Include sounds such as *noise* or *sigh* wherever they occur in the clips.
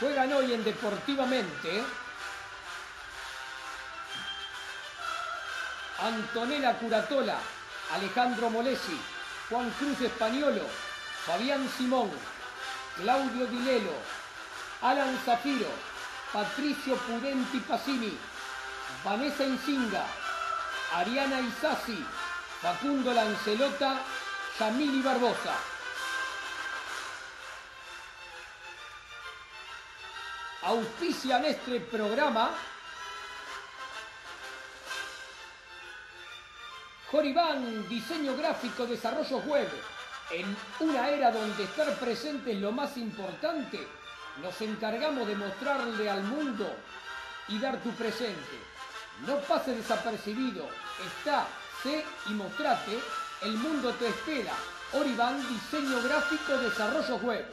Juegan hoy en Deportivamente Antonella Curatola, Alejandro Molesi, Juan Cruz Españolo, Fabián Simón, Claudio Dilelo, Alan Zafiro, Patricio Pudenti Pasini, Vanessa Insinga, Ariana Isasi, Facundo Lancelota, Yamili Barbosa. Auspician este programa Joribán, diseño gráfico, desarrollo web. En una era donde estar presente es lo más importante, nos encargamos de mostrarle al mundo y dar tu presente. No pase desapercibido, está, sé y mostrate, el mundo te espera. Oribán, diseño gráfico, desarrollo web.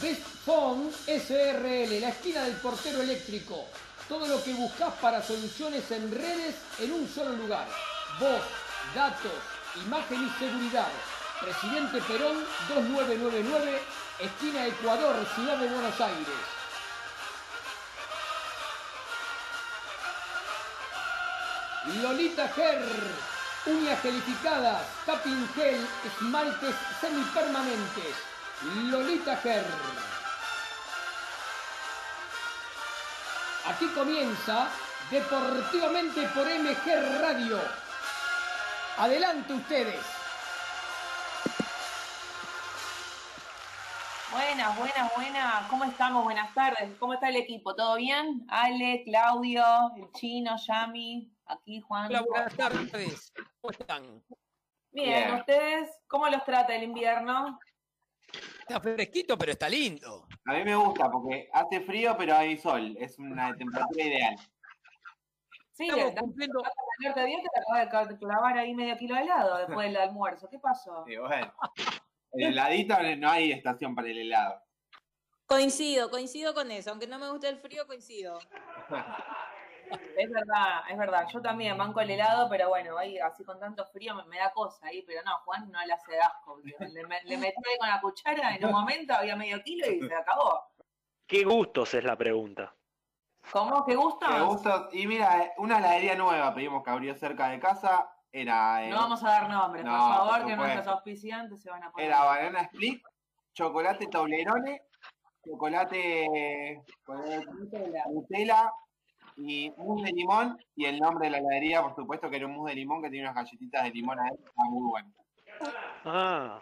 Best Phone SRL, la esquina del portero eléctrico. Todo lo que buscas para soluciones en redes en un solo lugar. Voz, datos, imagen y seguridad. Presidente Perón 2999, esquina Ecuador, Ciudad de Buenos Aires. Lolita Ger, uñas gelificadas, tapping gel, esmaltes semipermanentes. Lolita Ger. Aquí comienza Deportivamente por MG Radio. Adelante ustedes. Buenas, buenas, buenas. ¿Cómo estamos? Buenas tardes. ¿Cómo está el equipo? ¿Todo bien? Ale, Claudio, el chino, Yami, aquí Juan. Hola, buenas tardes. ¿Cómo están? Bien, Bien. ¿ustedes cómo los trata el invierno? Está fresquito, pero está lindo. A mí me gusta porque hace frío, pero hay sol. Es una temperatura ideal. Sí, Estamos la cumpliendo. de día te acabas de clavar ahí medio kilo de helado después del almuerzo. ¿Qué pasó? Sí, bueno. El heladito no hay estación para el helado. Coincido, coincido con eso. Aunque no me guste el frío, coincido. *laughs* Es verdad, es verdad. Yo también banco el helado, pero bueno, ahí así con tanto frío me, me da cosa ahí, pero no, Juan no le hace asco. Le, me- le metí ahí con la cuchara, en un momento había medio kilo y se acabó. ¿Qué gustos es la pregunta? ¿Cómo? ¿Qué gusto? Me gusta. Y mira, una heladería nueva pedimos que abrió cerca de casa. Era, eh, No vamos a dar nombres, No, por favor, por que nuestros auspiciantes se van a poner. era banana split, chocolate Toblerone, chocolate con Nutella y mousse de limón. Y el nombre de la heladería, por supuesto, que era un mousse de limón que tiene unas galletitas de limón adentro. Está muy bueno. Ah,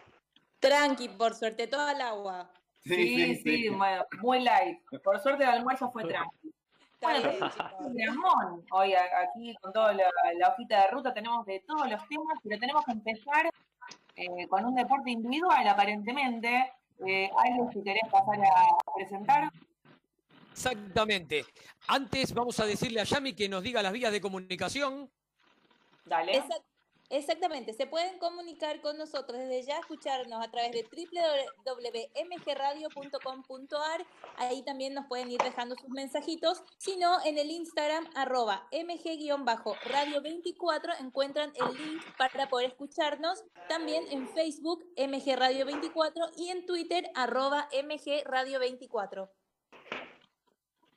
Tranqui, por suerte, toda el agua. Sí, sí, bueno, muy light. Por suerte el almuerzo fue tranquilo. Está Bueno. Ramón, hoy aquí con toda la, la hojita de ruta tenemos de todos los temas, pero tenemos que empezar eh, con un deporte individual, aparentemente. Eh, algo si querés pasar a presentar. Exactamente. Antes vamos a decirle a Yami que nos diga las vías de comunicación. Dale. Exact- Exactamente, se pueden comunicar con nosotros desde ya, escucharnos a través de www.mgradio.com.ar, ahí también nos pueden ir dejando sus mensajitos, si no, en el Instagram arroba mg-radio24 encuentran el link para poder escucharnos, también en Facebook mgradio24 y en Twitter arroba mgradio24.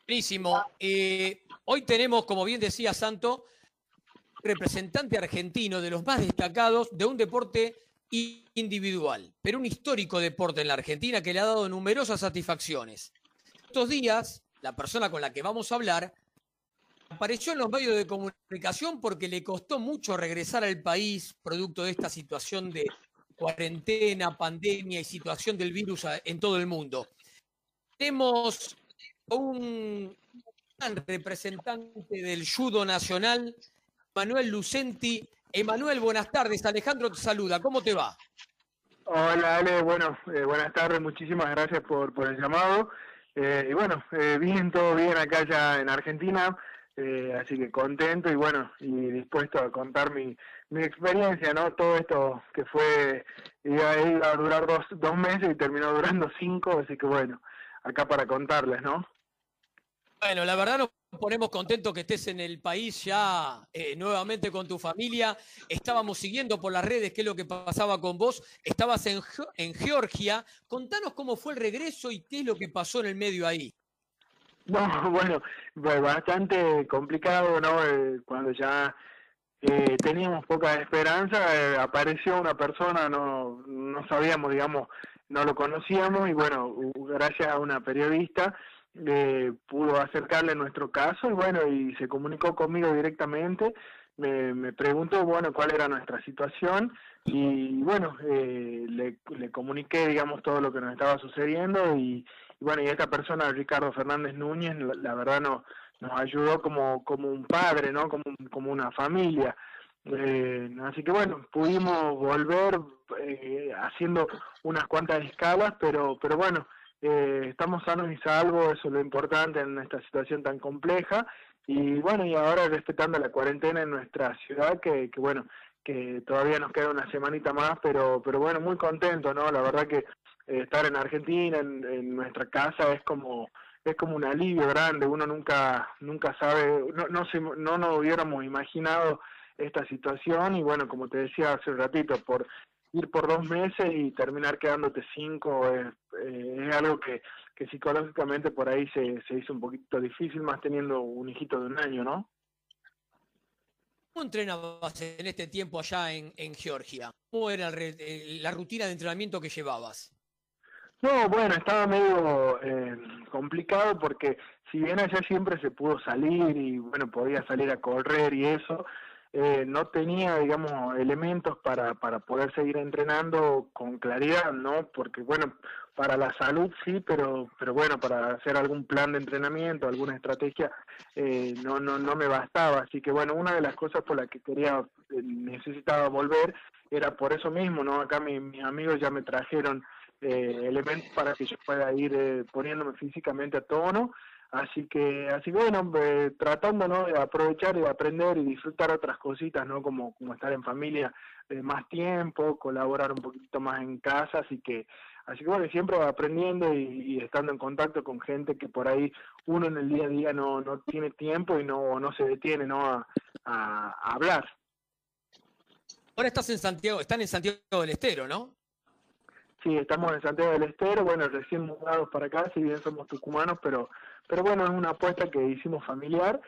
Buenísimo. Eh, hoy tenemos, como bien decía Santo, representante argentino de los más destacados de un deporte individual, pero un histórico deporte en la Argentina que le ha dado numerosas satisfacciones. Estos días, la persona con la que vamos a hablar apareció en los medios de comunicación porque le costó mucho regresar al país producto de esta situación de cuarentena, pandemia y situación del virus en todo el mundo. Tenemos un gran representante del judo nacional, Manuel Lucenti. Emanuel, buenas tardes. Alejandro te saluda. ¿Cómo te va? Hola Ale, bueno, eh, buenas tardes, muchísimas gracias por, por el llamado. Eh, y bueno, eh, bien, todo bien acá ya en Argentina, eh, así que contento y bueno, y dispuesto a contar mi, mi experiencia, ¿no? Todo esto que fue, iba, a durar dos, dos meses y terminó durando cinco, así que bueno, acá para contarles, ¿no? Bueno, la verdad nos ponemos contentos que estés en el país ya eh, nuevamente con tu familia. Estábamos siguiendo por las redes qué es lo que pasaba con vos. Estabas en, en Georgia. Contanos cómo fue el regreso y qué es lo que pasó en el medio ahí. No, *laughs* bueno, fue bastante complicado, ¿no? Eh, cuando ya eh, teníamos poca esperanza, eh, apareció una persona, no, no sabíamos, digamos, no lo conocíamos y bueno, gracias a una periodista eh, pudo acercarle nuestro caso y bueno, y se comunicó conmigo directamente, me, me preguntó, bueno, cuál era nuestra situación y bueno, eh, le, le comuniqué, digamos, todo lo que nos estaba sucediendo y, bueno, y esta persona, Ricardo Fernández Núñez, la, la verdad no, nos ayudó como, como un padre, ¿no? Como, como una familia. Eh, así que bueno, pudimos volver eh, haciendo unas cuantas escalas, pero, pero bueno, eh, estamos sanos y salvos, eso es lo importante en esta situación tan compleja. Y bueno, y ahora respetando la cuarentena en nuestra ciudad, que, que bueno, que todavía nos queda una semanita más, pero, pero bueno, muy contento, ¿no? La verdad que eh, estar en Argentina, en, en nuestra casa, es como es como un alivio grande. Uno nunca nunca sabe, no no, se, no nos hubiéramos imaginado esta situación y bueno, como te decía hace un ratito, por ir por dos meses y terminar quedándote cinco es, eh, es algo que, que psicológicamente por ahí se, se hizo un poquito difícil, más teniendo un hijito de un año, ¿no? ¿Cómo entrenabas en este tiempo allá en, en Georgia? ¿Cómo era el la rutina de entrenamiento que llevabas? No, bueno, estaba medio eh, complicado porque si bien allá siempre se pudo salir y bueno, podía salir a correr y eso, eh, no tenía, digamos, elementos para, para poder seguir entrenando con claridad, ¿no? Porque bueno, para la salud sí, pero, pero bueno, para hacer algún plan de entrenamiento, alguna estrategia, eh, no, no, no me bastaba. Así que bueno, una de las cosas por las que quería, eh, necesitaba volver, era por eso mismo, ¿no? Acá mi- mis amigos ya me trajeron eh, elementos para que yo pueda ir eh, poniéndome físicamente a tono. Así que, así que bueno, eh, tratando ¿no? de aprovechar y de aprender y disfrutar otras cositas, ¿no? Como, como estar en familia eh, más tiempo, colaborar un poquito más en casa, así que, así que bueno, siempre aprendiendo y, y estando en contacto con gente que por ahí uno en el día a día no, no tiene tiempo y no, no se detiene, ¿no? A, a- a hablar. Ahora estás en Santiago, están en Santiago del Estero, ¿no? Sí, estamos en Santiago del Estero, bueno, recién mudados para acá, si bien somos tucumanos, pero, pero bueno, es una apuesta que hicimos familiar.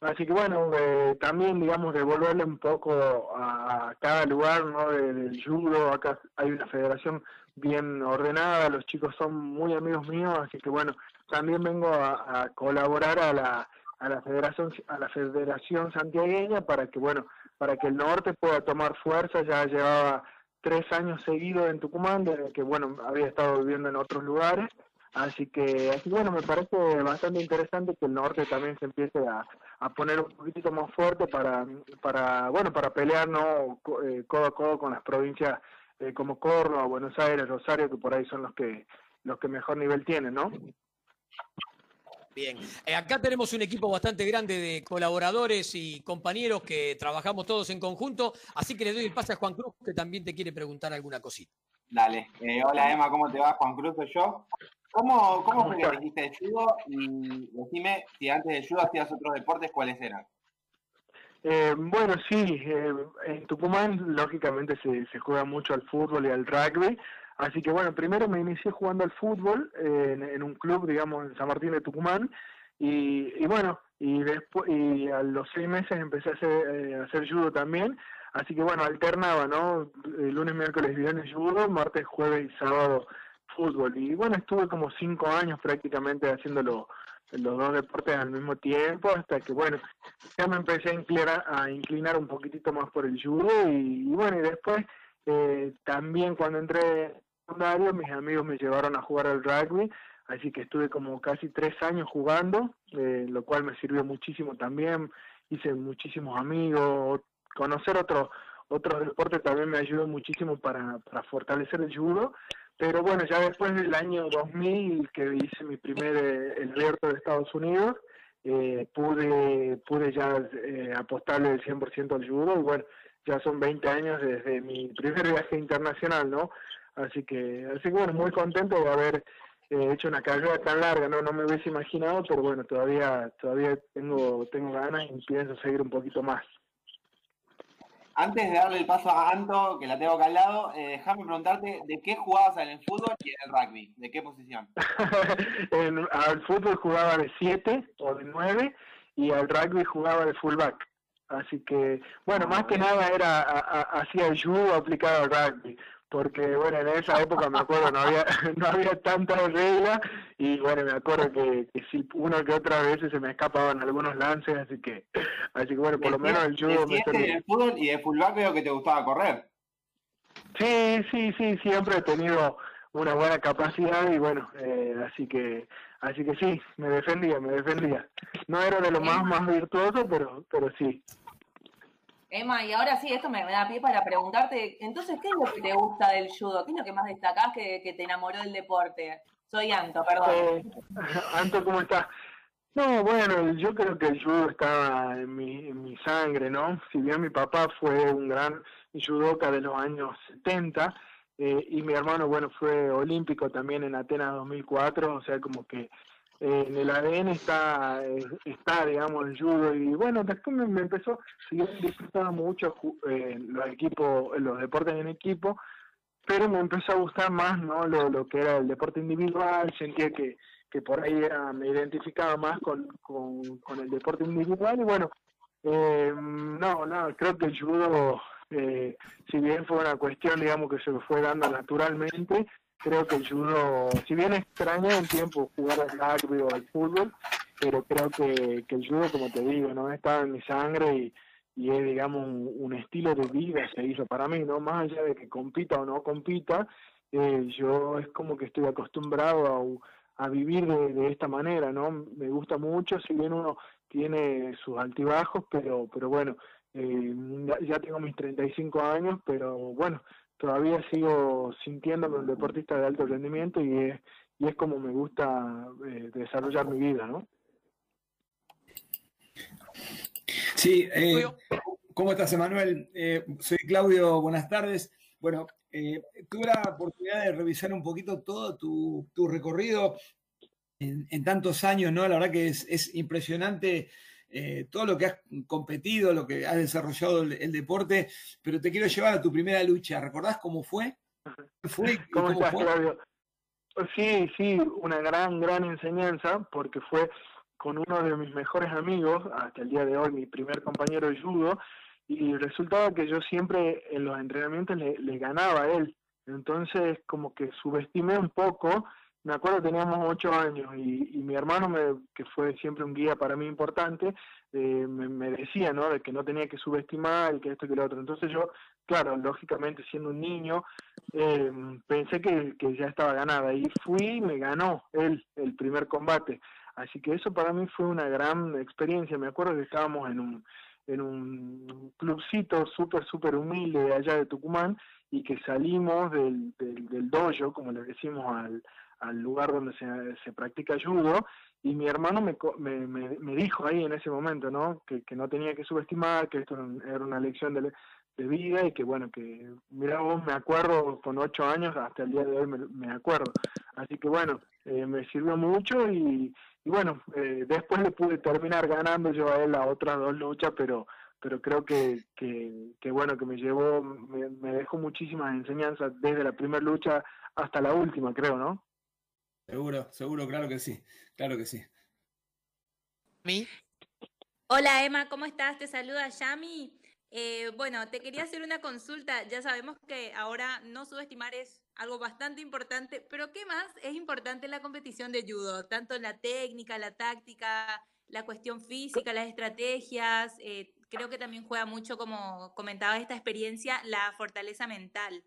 Así que bueno, eh, también, digamos, devolverle un poco a, cada lugar, ¿no? de- del judo, acá hay una federación bien ordenada, los chicos son muy amigos míos, así que bueno, también vengo a, a colaborar a la, a la federación a la federación santiagueña para que bueno para que el norte pueda tomar fuerza ya llevaba tres años seguidos en Tucumán desde que bueno había estado viviendo en otros lugares así que así que, bueno me parece bastante interesante que el norte también se empiece a, a poner un poquitito más fuerte para para bueno para pelear no eh, codo a codo con las provincias eh, como Córdoba Buenos Aires Rosario que por ahí son los que los que mejor nivel tienen no Bien. Eh, acá tenemos un equipo bastante grande de colaboradores y compañeros que trabajamos todos en conjunto, así que le doy el pase a Juan Cruz, que también te quiere preguntar alguna cosita. Dale. Eh, hola Emma, ¿cómo te va? Juan Cruz soy yo. ¿Cómo, cómo fue que el judo? Y decime si antes del judo hacías otros deportes, ¿cuáles eran? Eh, bueno, sí, eh, en Tucumán lógicamente se, se juega mucho al fútbol y al rugby, así que bueno, primero me inicié jugando al fútbol eh, en, en un club, digamos, en San Martín de Tucumán, y, y bueno, y después, y a los seis meses empecé a hacer, eh, a hacer judo también, así que bueno, alternaba, ¿no? Eh, lunes, miércoles, viernes judo, martes, jueves y sábado fútbol, y bueno, estuve como cinco años prácticamente haciéndolo los dos deportes al mismo tiempo hasta que bueno ya me empecé a inclinar, a inclinar un poquitito más por el judo y, bueno y después eh, también cuando entré en secundario mis amigos me llevaron a jugar al rugby así que estuve como casi tres años jugando eh, lo cual me sirvió muchísimo también hice muchísimos amigos conocer otros otros deportes también me ayudó muchísimo para, para fortalecer el judo. Pero bueno, ya después del año 2000 que hice mi primer eh, el abierto de Estados Unidos, eh, pude pude ya eh, apostarle el 100% al judo y bueno, ya son 20 años desde mi primer viaje internacional, ¿no? Así que, así que bueno, muy contento de haber eh, hecho una carrera tan larga, no no me hubiese imaginado, pero bueno, todavía todavía tengo tengo ganas y pienso seguir un poquito más. Antes de darle el paso a Anto, que la tengo acá al lado, eh, déjame preguntarte de qué jugabas en el fútbol y en el rugby, de qué posición. *laughs* en, al fútbol jugaba de 7 o de 9 y al rugby jugaba de fullback. Así que, bueno, más que nada era hacía el judo aplicado al rugby porque bueno, en esa época me acuerdo no había *laughs* no había tantas reglas y bueno, me acuerdo que, que sí, una que otra veces se me escapaban algunos lances, así que *laughs* así que bueno, por lo menos el judo me servía. el fútbol y de fullback veo que te gustaba correr. Sí, sí, sí, siempre he tenido una buena capacidad y bueno, eh, así que así que sí, me defendía, me defendía. No era de lo más más virtuoso, pero pero sí. Emma, y ahora sí, esto me, da pie para preguntarte, entonces, ¿qué es lo que te gusta del judo? ¿Qué es lo que más destacás que, que te enamoró del deporte? Soy Anto, perdón. Eh, *laughs* Anto, ¿cómo estás? No, bueno, yo creo que el judo está en mi, en mi sangre, ¿no? Si bien mi papá fue un gran judoka de los años 70, eh, y mi hermano, bueno, fue olímpico también en Atenas 2004, o sea, como que en el ADN está, está digamos, el judo. Y bueno, después me, empezó, si yo disfrutaba mucho eh, los equipos, los deportes en equipo, pero me empezó a gustar más no lo, lo que era el deporte individual, sentía que, que por ahí era, me identificaba más con, con, con el deporte individual y bueno, eh, no, no, creo que el judo, eh, si bien fue una cuestión, digamos, que se me fue dando naturalmente, creo que el judo, si bien extraña un tiempo jugar al rugby o al fútbol, pero creo que, que el judo, como te digo, no está en mi sangre y, y es, digamos, un, estilo de vida se hizo para mí, ¿no? Más allá de que compita o no compita, eh, yo es como que estoy acostumbrado a, a vivir de, de, esta manera, ¿no? Me gusta mucho, si bien uno tiene sus altibajos, pero, pero bueno, eh, ya tengo mis 35 años, pero bueno, todavía sigo sintiéndome un deportista de alto rendimiento y es, y es como me gusta eh, desarrollar mi vida, ¿no? Sí, eh, ¿cómo estás, Emanuel? Eh, soy Claudio, buenas tardes. Bueno, tuve la oportunidad de revisar un poquito todo tu, tu recorrido en, en, tantos años, ¿no? La verdad que es, es impresionante eh, todo lo que has competido, lo que has desarrollado el, el, deporte, pero te quiero llevar a tu primera lucha. ¿Recordás cómo fue? ¿Fue? ¿Cómo, ¿Cómo estás, fue? Claudio? Sí, sí, una gran, gran enseñanza, porque fue con uno de mis mejores amigos, hasta el día de hoy mi primer compañero de judo, y resultaba que yo siempre en los entrenamientos le, le ganaba a él. Entonces, como que subestimé un poco me acuerdo teníamos ocho años y, y mi hermano, me, que fue siempre un guía para mí importante, eh, me, me, decía, ¿no? De que no tenía que subestimar y que esto y que lo otro. Entonces yo, claro, lógicamente siendo un niño, eh, pensé que, que, ya estaba ganada y fui y me ganó él el primer combate. Así que eso para mí fue una gran experiencia. Me acuerdo que estábamos en un, en un clubcito súper, súper humilde de allá de Tucumán y que salimos del, del, del dojo, como le decimos al al lugar donde se, se practica judo y mi hermano me, me, me, dijo ahí en ese momento, ¿no? Que, que no tenía que subestimar, que esto era una lección de, de vida y que bueno, que mira vos, me acuerdo con ocho años, hasta el día de hoy me, acuerdo. Así que bueno, eh, me sirvió mucho y, bueno, eh, después le pude terminar ganando yo a él las otras dos luchas, pero pero creo que, que, que bueno, que me llevó, me, me dejó muchísimas enseñanzas desde la primera lucha hasta la última, creo, ¿no? Seguro, seguro, claro que sí, claro que sí. ¿Mi? Hola Emma, ¿cómo estás? Te saluda Yami. Eh, bueno, te quería hacer una consulta. Ya sabemos que ahora no subestimar es algo bastante importante, pero ¿qué más es importante en la competición de judo? Tanto la técnica, la táctica, la cuestión física, las estrategias. Eh, creo que también juega mucho, como comentaba esta experiencia, la fortaleza mental.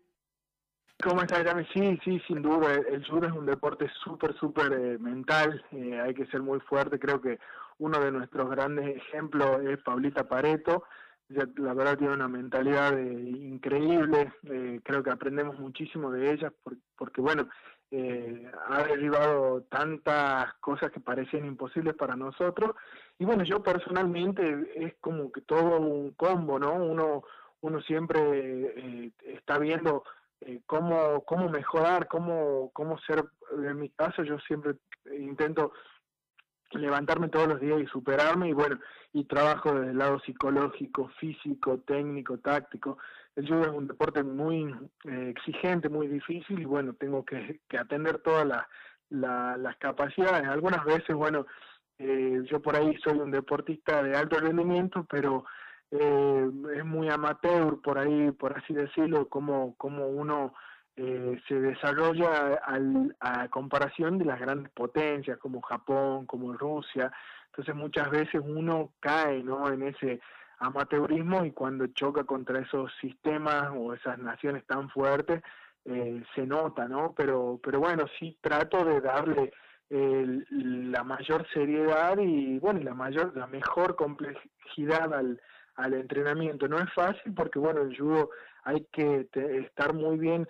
¿Cómo estás, Yami? Sí, sí, sin duda. El judo es un deporte súper, súper eh, mental. Eh, hay que ser muy fuerte. Creo que uno de nuestros grandes ejemplos es Paulita Pareto, la verdad tiene una mentalidad increíble, eh, creo que aprendemos muchísimo de ellas porque, bueno, eh, ha derivado tantas cosas que parecían imposibles para nosotros y bueno, yo personalmente es como que todo un combo, ¿no? Uno, uno siempre eh, está viendo cómo, cómo mejorar, cómo, cómo ser, en mi caso yo siempre intento levantarme todos los días y superarme y bueno, y trabajo desde el lado psicológico, físico, técnico, táctico. El judo es un deporte muy eh, exigente, muy difícil y bueno, tengo que, atender todas las capacidades. Algunas veces, bueno, eh, yo por ahí soy un deportista de alto rendimiento, pero eh, es muy amateur por ahí, por así decirlo, como, como uno eh, se desarrolla al, a comparación de las grandes potencias como Japón, como Rusia. Entonces muchas veces uno cae ¿no? en ese amateurismo y cuando choca contra esos sistemas o esas naciones tan fuertes, eh, se nota, ¿no? Pero, pero bueno, sí trato de darle la mayor seriedad y bueno, la mayor, la mejor complejidad al, al entrenamiento. No es fácil porque bueno, el judo hay que estar muy bien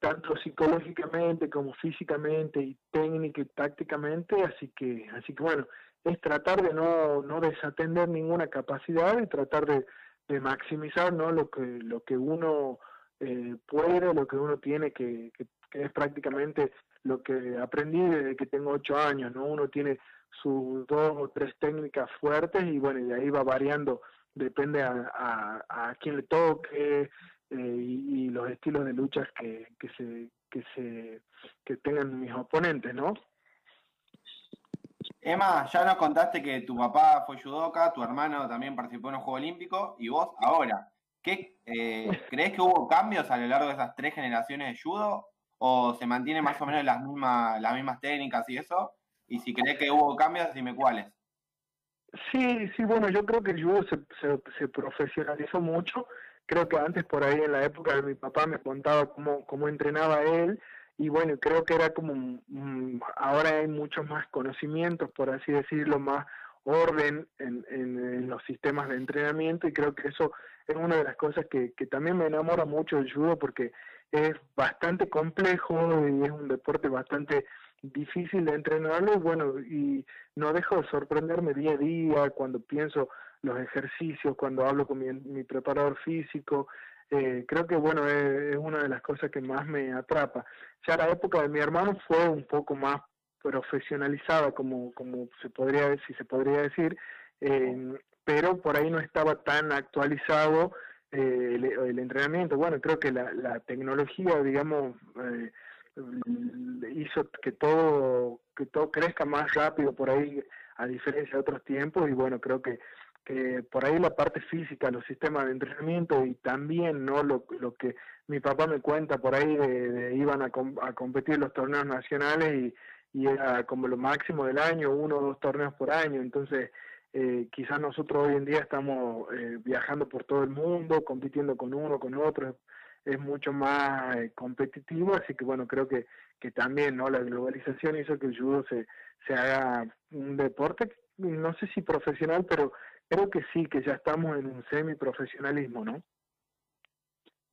tanto psicológicamente como físicamente y técnica y tácticamente, así que, así que bueno, es tratar de no, no desatender ninguna capacidad y tratar de, de maximizar ¿no? lo que lo que uno eh, puede, lo que uno tiene, que, que, es prácticamente lo que aprendí desde que tengo ocho años, ¿no? Uno tiene sus dos o tres técnicas fuertes y bueno, y de ahí va variando, depende a, a, a quién le toque, eh, y, los estilos de luchas que, que se que se que tengan mis oponentes, ¿no? Emma, ya nos contaste que tu papá fue judoka, tu hermano también participó en un Juego Olímpico y vos ahora, ¿qué eh, crees que hubo cambios a lo largo de esas tres generaciones de judo o se mantienen más o menos las mismas las mismas técnicas y eso? Y si crees que hubo cambios, dime cuáles. Sí, sí, bueno, yo creo que el judo se, se, profesionalizó mucho. Creo que antes por ahí en la época de mi papá me contaba cómo, cómo entrenaba él. Y bueno, creo que era como, ahora hay muchos más conocimientos, por así decirlo, más orden en, en, los sistemas de entrenamiento. Y creo que eso es una de las cosas que, que también me enamora mucho del judo porque es bastante complejo y es un deporte bastante difícil de entrenarlo bueno, y no dejo de sorprenderme día a día cuando pienso los ejercicios, cuando hablo con mi, preparador físico. Eh, creo que bueno, es, una de las cosas que más me atrapa. Ya la época de mi hermano fue un poco más profesionalizada, como, como se podría si se podría decir, eh, pero por ahí no estaba tan actualizado eh, el, entrenamiento. Bueno, creo que la, la tecnología, digamos, hizo que todo que todo crezca más rápido por ahí a diferencia de otros tiempos y bueno creo que que por ahí la parte física, los sistemas de entrenamiento y también no lo, lo que mi papá me cuenta por ahí de, iban a, a competir los torneos nacionales y, y era como lo máximo del año, uno o dos torneos por año, entonces eh, quizás nosotros hoy en día estamos eh, viajando por todo el mundo, compitiendo con uno, con otro, es mucho más eh, competitivo, así que bueno, creo que, que también no la globalización hizo que el judo se, se haga un deporte, no sé si profesional, pero Creo que sí, que ya estamos en un semiprofesionalismo, ¿no?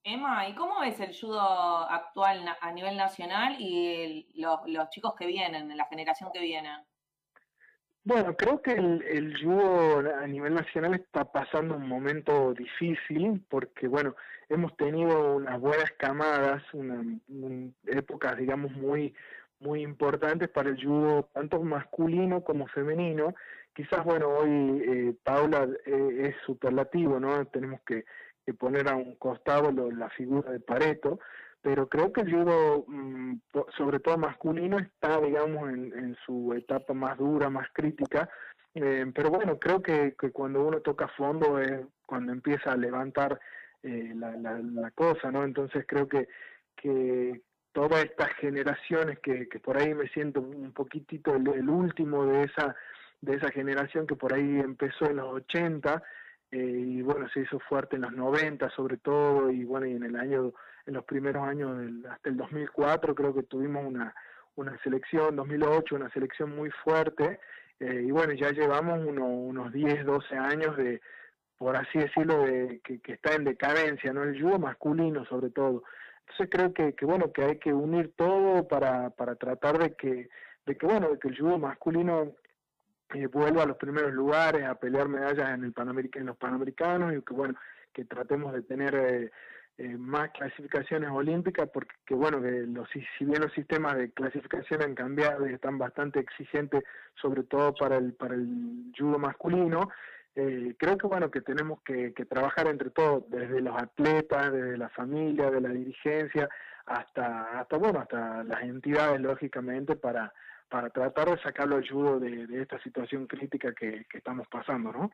Emma, ¿y cómo ves el judo actual a nivel nacional y los, chicos que vienen, la generación que viene? Bueno, creo que el, judo a nivel nacional está pasando un momento difícil porque, bueno, hemos tenido unas buenas camadas, una, épocas, digamos, muy muy importantes para el judo, tanto masculino como femenino, quizás, bueno, hoy eh, Paula eh, es superlativo, ¿no? Tenemos que, poner a un costado la figura de Pareto, pero creo que el judo, mm, sobre todo masculino, está, digamos, en, su etapa más dura, más crítica. Eh, pero bueno, creo que, cuando uno toca fondo es cuando empieza a levantar la, cosa, ¿no? Entonces creo que, que todas estas generaciones que, que por ahí me siento un poquitito el último de esa de esa generación que por ahí empezó en los 80 eh, y bueno, se hizo fuerte en los 90 sobre todo y bueno, y en el año, en los primeros años del, hasta el 2004 creo que tuvimos una, una selección, 2008 una selección muy fuerte eh, y bueno, ya llevamos unos 10, 12 años de, por así decirlo, de, que, está en decadencia, ¿no? El judo masculino sobre todo. Entonces creo que, que bueno, que hay que unir todo para, para tratar de que, de que, bueno, de que el judo masculino eh, vuelva a los primeros lugares, a pelear medallas en, el en los Panamericanos y que, bueno, que tratemos de tener eh, eh, más clasificaciones olímpicas, porque que, bueno, que los, si bien los sistemas de clasificación han cambiado y están bastante exigentes, sobre todo para el, para el judo masculino, eh, creo que bueno que tenemos que, trabajar entre todos, desde los atletas, desde la familia, de la dirigencia, hasta, hasta bueno, hasta las entidades lógicamente para, para tratar de sacarlo al judo de, esta situación crítica que, estamos pasando, ¿no?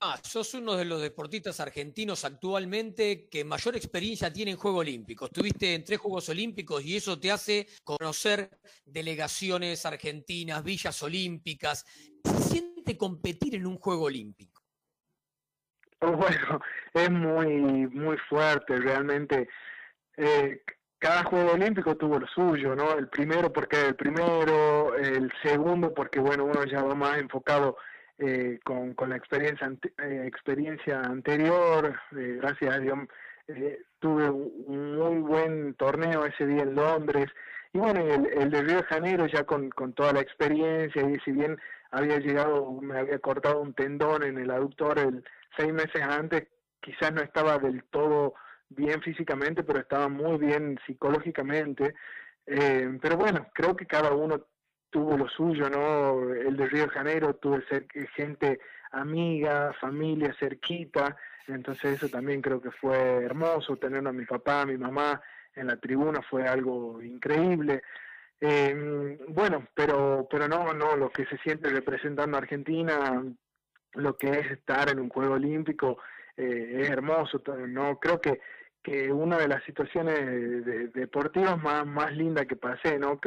Ah, sos uno de los deportistas argentinos actualmente que mayor experiencia tiene en Juegos Olímpicos. Tuviste en tres Juegos Olímpicos y eso te hace conocer delegaciones argentinas, villas olímpicas competir en un juego olímpico? Oh, *laughs* bueno, es muy, muy fuerte, realmente. Eh, cada juego olímpico tuvo lo suyo, ¿no? El primero porque el primero, el segundo porque, bueno, uno ya va más enfocado eh, con, con, la experiencia, eh, experiencia anterior, gracias a Dios tuve un muy buen torneo ese día en Londres, y bueno, el, el de Río de Janeiro ya con, con toda la experiencia, y si bien había llegado, me había cortado un tendón en el aductor el seis meses antes, quizás no estaba del todo bien físicamente, pero estaba muy bien psicológicamente. Eh, pero bueno, creo que cada uno tuvo lo suyo, ¿no? El de Río de Janeiro tuve gente amiga, familia cerquita, entonces eso también creo que fue hermoso, tener a mi papá, a mi mamá en la tribuna fue algo increíble. Eh, bueno, pero, pero no, no, lo que se siente representando Argentina, lo que es estar en un Juego Olímpico, eh, es hermoso. No creo que, que una de las situaciones deportivas más, más lindas que pasé, ¿no?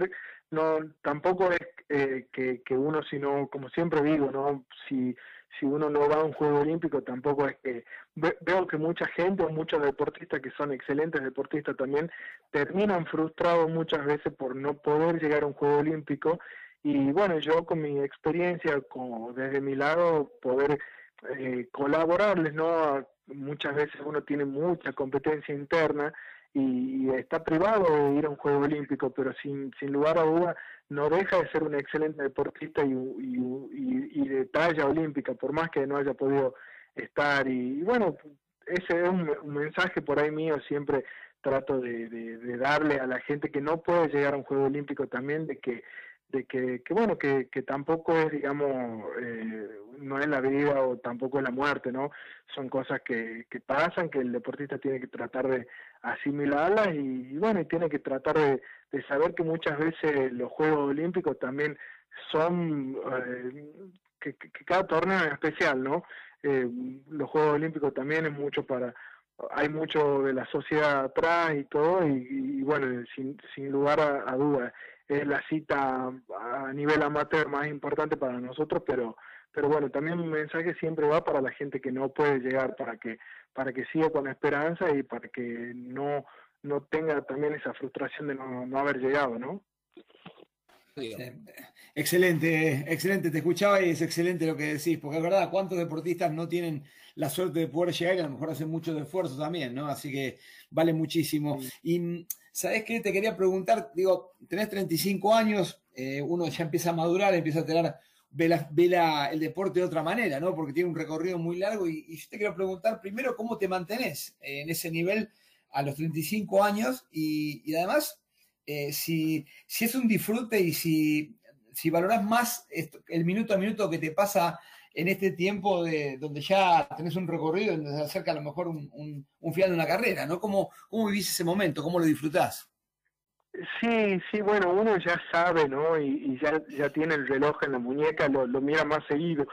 no tampoco es eh, que, que uno, sino, como siempre digo, ¿no? Si si uno no va a un juego olímpico tampoco es que veo que mucha gente o muchos deportistas que son excelentes deportistas también terminan frustrados muchas veces por no poder llegar a un juego olímpico y bueno yo con mi experiencia como desde mi lado poder eh, colaborarles no muchas veces uno tiene mucha competencia interna y está privado de ir a un juego olímpico pero sin sin lugar a duda no deja de ser un excelente deportista y, y, de talla olímpica, por más que no haya podido estar. Y, bueno, ese es un, mensaje por ahí mío, siempre trato de, darle a la gente que no puede llegar a un Juego Olímpico también, de que de que, que bueno, que, que, tampoco es, digamos, eh, no es la vida o tampoco es la muerte, ¿no? Son cosas que, que pasan, que el deportista tiene que tratar de asimilarlas y, bueno, y tiene que tratar de, de, saber que muchas veces los Juegos Olímpicos también son, eh, que, que, cada torneo es especial, ¿no? Eh, los Juegos Olímpicos también es mucho para, hay mucho de la sociedad atrás y todo, y, bueno, sin, sin lugar a, a dudas es la cita a nivel amateur más importante para nosotros, pero pero bueno, también mi mensaje siempre va para la gente que no puede llegar, para que para que siga con esperanza y para que no no tenga también esa frustración de no, no haber llegado, ¿no? Excelente, excelente, te escuchaba y es excelente lo que decís, porque es verdad, ¿cuántos deportistas no tienen la suerte de poder llegar y a lo mejor hacen mucho esfuerzo también, ¿no? Así que vale muchísimo. Y ¿Sabes qué? Te quería preguntar, digo, tenés 35 años, eh, uno ya empieza a madurar, empieza a tener, ve, el deporte de otra manera, ¿no? Porque tiene un recorrido muy largo y, yo te quiero preguntar primero cómo te mantenés en ese nivel a los 35 años y, además eh, si, si, es un disfrute y si, si valorás más el minuto a minuto que te pasa en este tiempo de donde ya tenés un recorrido, donde se acerca a lo mejor un, un, final de una carrera, ¿no? ¿Cómo, ¿Cómo vivís ese momento? ¿Cómo lo disfrutás? Sí, sí, bueno, uno ya sabe, ¿no? Y, ya, ya tiene el reloj en la muñeca, lo, lo mira más seguido.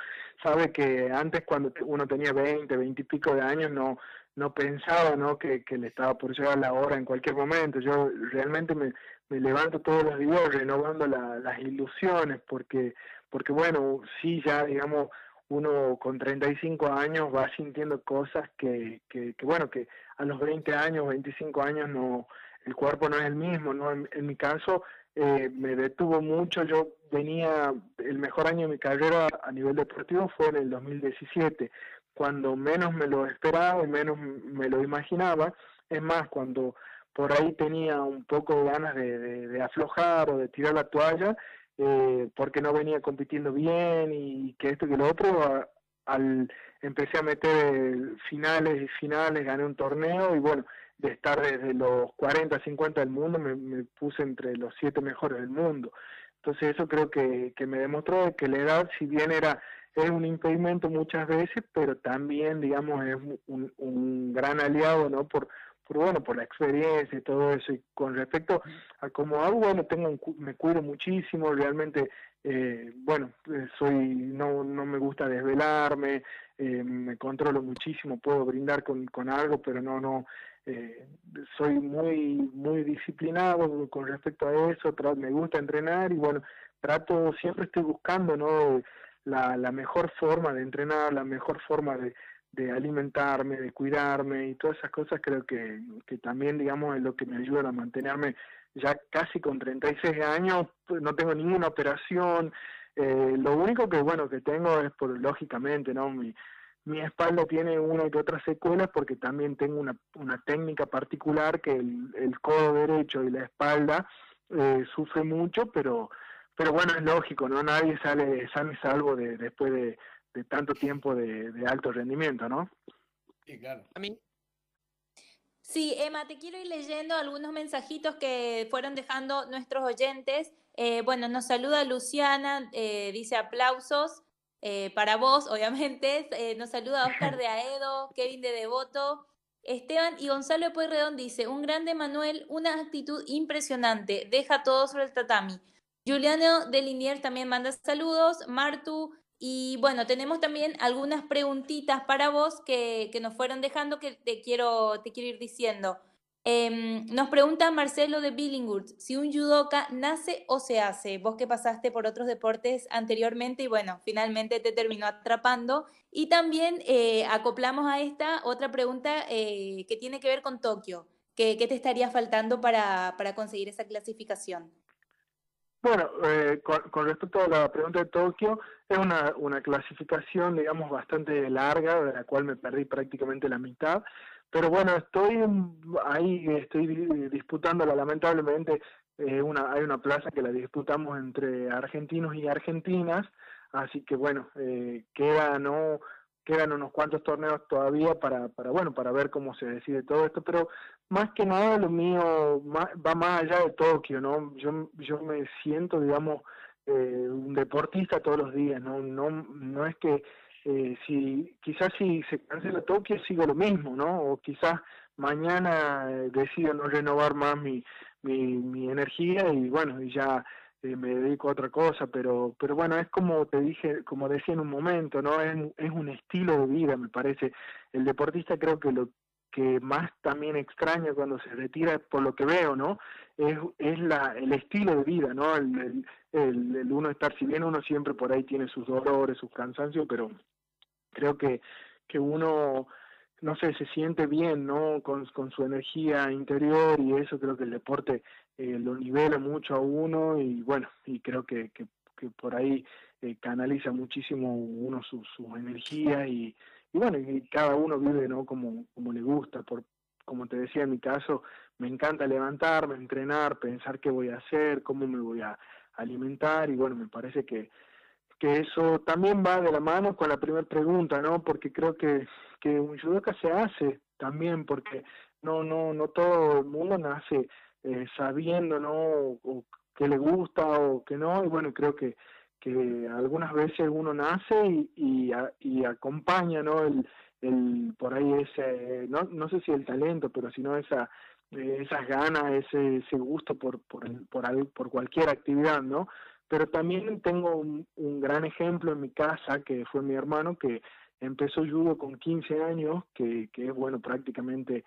Sabe que antes cuando uno tenía 20, 20 y pico de años, no no pensaba, ¿no? Que, que le estaba por llegar la hora en cualquier momento. Yo realmente me, me levanto todos los días renovando las ilusiones, porque, porque bueno, sí, ya, digamos, uno con 35 años va sintiendo cosas que, que, bueno, que a los 20 años, 25 años no, el cuerpo no es el mismo, ¿no? En, mi caso, eh, me detuvo mucho. Yo venía, el mejor año de mi carrera a nivel deportivo fue en el 2017, cuando menos me lo esperaba y menos me lo imaginaba. Es más, cuando por ahí tenía un poco ganas de, aflojar o de tirar la toalla, eh, porque no venía compitiendo bien y que esto y que lo otro, al empecé a meter finales y finales, gané un torneo y bueno, de estar desde los 40, 50 del mundo, me, puse entre los siete mejores del mundo. Entonces eso creo que, que me demostró que la edad, si bien era es un impedimento muchas veces, pero también, digamos, es un, un gran aliado, ¿no? Por, por, bueno, por la experiencia y todo eso. Y con respecto a cómo hago, bueno, tengo me cuido muchísimo, realmente, eh, bueno, eh, soy, no, no me gusta desvelarme, eh, me controlo muchísimo, puedo brindar con, con algo, pero no, no, eh, soy muy muy disciplinado con respecto a eso, me gusta entrenar y bueno, trato, siempre estoy buscando ¿no? La, la mejor forma de entrenar, la mejor forma de, de alimentarme, de cuidarme y todas esas cosas creo que, que también digamos es lo que me ayuda a mantenerme ya casi con 36 años, pues, no tengo ninguna operación, eh, lo único que bueno que tengo es por lógicamente no mi, mi espalda tiene una que otra secuela porque también tengo una, una técnica particular que el, el codo derecho y la espalda eh, sufre mucho, pero pero bueno, es lógico, ¿no? Nadie sale sale salvo de, después de, de tanto tiempo de, de, alto rendimiento, ¿no? Sí, claro. A mí. Sí, Emma, te quiero ir leyendo algunos mensajitos que fueron dejando nuestros oyentes. Eh, bueno, nos saluda Luciana, eh, dice aplausos. Eh, para vos, *laughs* obviamente. Eh, nos saluda Oscar de Aedo, Kevin de Devoto, Esteban y Gonzalo Pueyrredón dice, un grande Manuel, una actitud impresionante, deja todo sobre el tatami. Juliano de Liniers también manda saludos, Martu, y bueno, tenemos también algunas preguntitas para vos que, nos fueron dejando que te quiero, te quiero ir diciendo. Eh, nos pregunta Marcelo de Billinghurst si un judoka nace o se hace. Vos que pasaste por otros deportes anteriormente y bueno, finalmente te terminó atrapando. Y también eh, acoplamos a esta otra pregunta eh, que tiene que ver con Tokio. ¿Qué, qué te estaría faltando para, para, conseguir esa clasificación? Bueno, eh, con, respecto a la pregunta de Tokio, es una, una clasificación, digamos, bastante larga, de la cual me perdí prácticamente la mitad. Pero bueno, estoy ahí, estoy disputándola, lamentablemente eh, una, hay una plaza que la disputamos entre argentinos y argentinas, así que bueno, eh, queda, no quedan unos cuantos torneos todavía para, para bueno para ver cómo se decide todo esto pero más que nada lo mío va más allá de Tokio no yo yo me siento digamos eh, un deportista todos los días no no no es que eh, si quizás si se cancela Tokio sigo lo mismo, ¿no? O quizás mañana eh, decido no renovar más mi, mi, mi energía y bueno, y ya eh, me dedico a otra cosa, pero pero bueno, es como te dije, como decía en un momento, ¿no? Es, es un estilo de vida, me parece. El deportista creo que lo que más también extraña cuando se retira, por lo que veo, ¿no? Es, es la, el estilo de vida, ¿no? El, el, el, uno estar, si bien uno siempre por ahí tiene sus dolores, sus cansancios, pero creo que, que uno, no sé, se siente bien, ¿no? Con, con su energía interior y eso creo que el deporte eh, lo nivela mucho a uno y bueno, y creo que, que, por ahí eh, canaliza muchísimo uno su, su energía y, y bueno, y cada uno vive, ¿no? Como, como le gusta, por, como te decía en mi caso, me encanta levantarme, entrenar, pensar qué voy a hacer, cómo me voy a alimentar y bueno, me parece que, que eso también va de la mano con la primera pregunta, ¿no? Porque creo que, que un judoka se hace también, porque no, no, no todo el mundo nace eh, sabiendo, ¿no? O, que le gusta o que no, y bueno, creo que, que algunas veces uno nace y, y, y acompaña, ¿no? El, el, por ahí ese, no, no sé si el talento, pero sino esa, esas ganas, ese, ese gusto por, por, por, por cualquier actividad, ¿no? Pero también tengo un, un, gran ejemplo en mi casa, que fue mi hermano, que empezó judo con 15 años, que, que es, bueno, prácticamente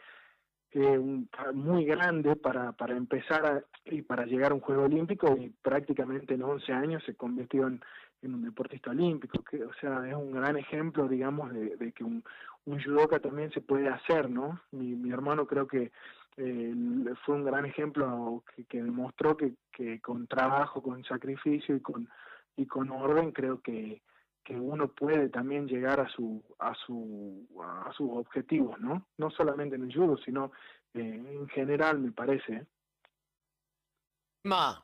eh, un, muy grande para, para empezar a, y para llegar a un Juego Olímpico, y prácticamente en 11 años se convirtió en, en un deportista olímpico, que, o sea, es un gran ejemplo, digamos, de, de que un, un judoka también se puede hacer, ¿no? Mi, mi hermano creo que eh, fue un gran ejemplo que, demostró que, con trabajo, con sacrificio y con, y con orden creo que, que uno puede también llegar a su a su a sus objetivos no no solamente en el judo sino eh, en general me parece Ma,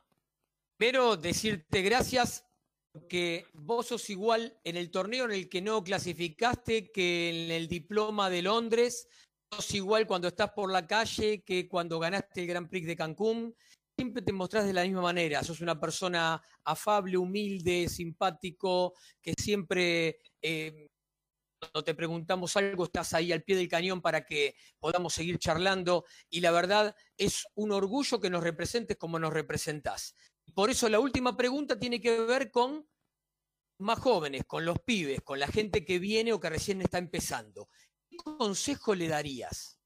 pero decirte gracias porque vos sos igual en el torneo en el que no clasificaste que en el diploma de Londres, sos igual cuando estás por la calle que cuando ganaste el Grand Prix de Cancún. Siempre te mostrás de la misma manera, sos una persona afable, humilde, simpático, que siempre eh, cuando te preguntamos algo estás ahí al pie del cañón para que podamos seguir charlando y la verdad es un orgullo que nos representes como nos representás. Por eso la última pregunta tiene que ver con más jóvenes, con los pibes, con la gente que viene o que recién está empezando. ¿Qué consejo le darías?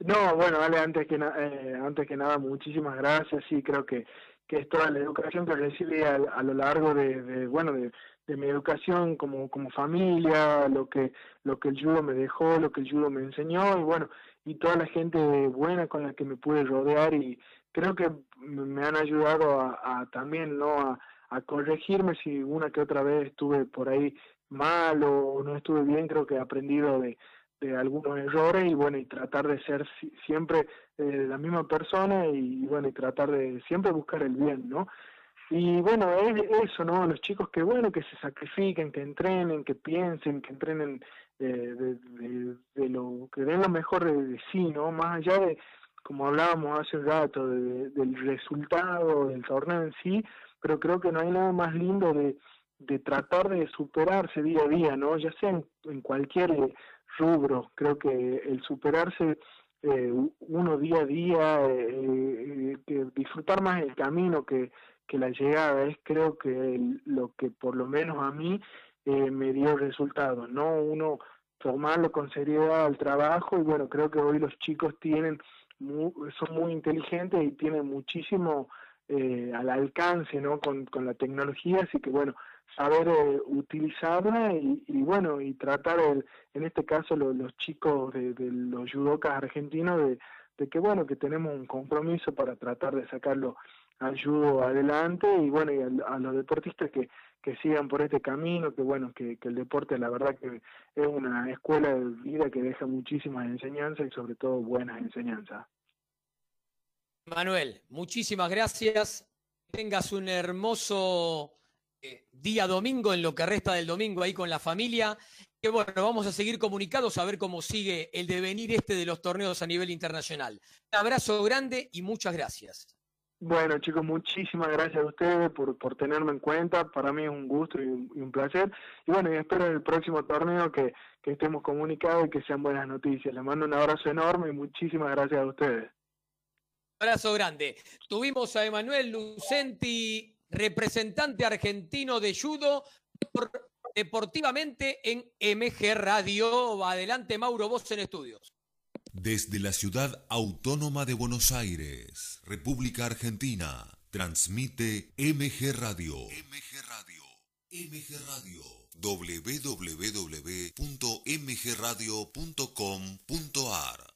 No, bueno, Ale, antes que, eh, antes que nada, muchísimas gracias. Sí, creo que, que es toda la educación que recibí a, a lo largo de, bueno, de, de, mi educación como, como familia, lo que, lo que el judo me dejó, lo que el judo me enseñó, y bueno, y toda la gente buena con la que me pude rodear y, creo que me han ayudado a, también no a, corregirme si una que otra vez estuve por ahí mal o no estuve bien creo que he aprendido de, algunos errores y bueno y tratar de ser siempre eh, la misma persona y bueno y tratar de siempre buscar el bien no y bueno es eso no los chicos que bueno que se sacrifiquen que entrenen que piensen que entrenen eh, de, lo que den lo mejor de sí no más allá de como hablábamos hace un rato, del resultado del torneo en sí, pero creo que no hay nada más lindo de, de tratar de superarse día a día, ¿no? Ya sea en, cualquier rubro, creo que el superarse eh, uno día a día, eh, eh, disfrutar más el camino que, que la llegada es creo que lo que por lo menos a mí me dio resultados, ¿no? Uno tomarlo con seriedad al trabajo y bueno, creo que hoy los chicos tienen son muy inteligentes y tienen muchísimo eh, al alcance ¿no? Con, con, la tecnología, así que bueno, saber eh, utilizarla y, y, bueno, y tratar, el, en este caso los chicos de, los judocas argentinos, de, que bueno, que tenemos un compromiso para tratar de sacarlo al judo adelante y bueno, y a, los deportistas que, que sigan por este camino, que bueno, que, que el deporte la verdad que es una escuela de vida que deja muchísimas enseñanzas y sobre todo buenas enseñanzas. Manuel, muchísimas gracias. Tengas un hermoso día domingo en lo que resta del domingo ahí con la familia. Que bueno, vamos a seguir comunicados a ver cómo sigue el devenir este de los torneos a nivel internacional. Un abrazo grande y muchas gracias. Bueno, chicos, muchísimas gracias a ustedes por, por tenerme en cuenta. Para mí es un gusto y un, placer. Y bueno, y espero en el próximo torneo que, que estemos comunicados y que sean buenas noticias. Les mando un abrazo enorme y muchísimas gracias a ustedes. Un abrazo grande. Tuvimos a Emanuel Lucenti, representante argentino de judo, deportivamente en MG Radio. Adelante, Mauro, vos en estudios. Desde la ciudad autónoma de Buenos Aires, República Argentina, transmite MG Radio. MG Radio. MG Radio. www.mgradio.com.ar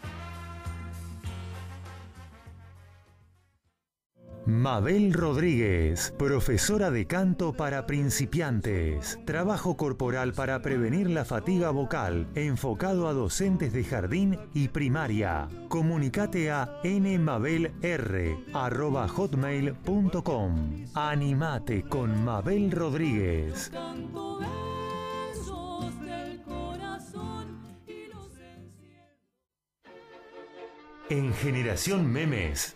Mabel Rodríguez, profesora de canto para principiantes. Trabajo corporal para prevenir la fatiga vocal, enfocado a docentes de jardín y primaria. Comunicate a nmabelr.hotmail.com. Animate con Mabel Rodríguez. En Generación Memes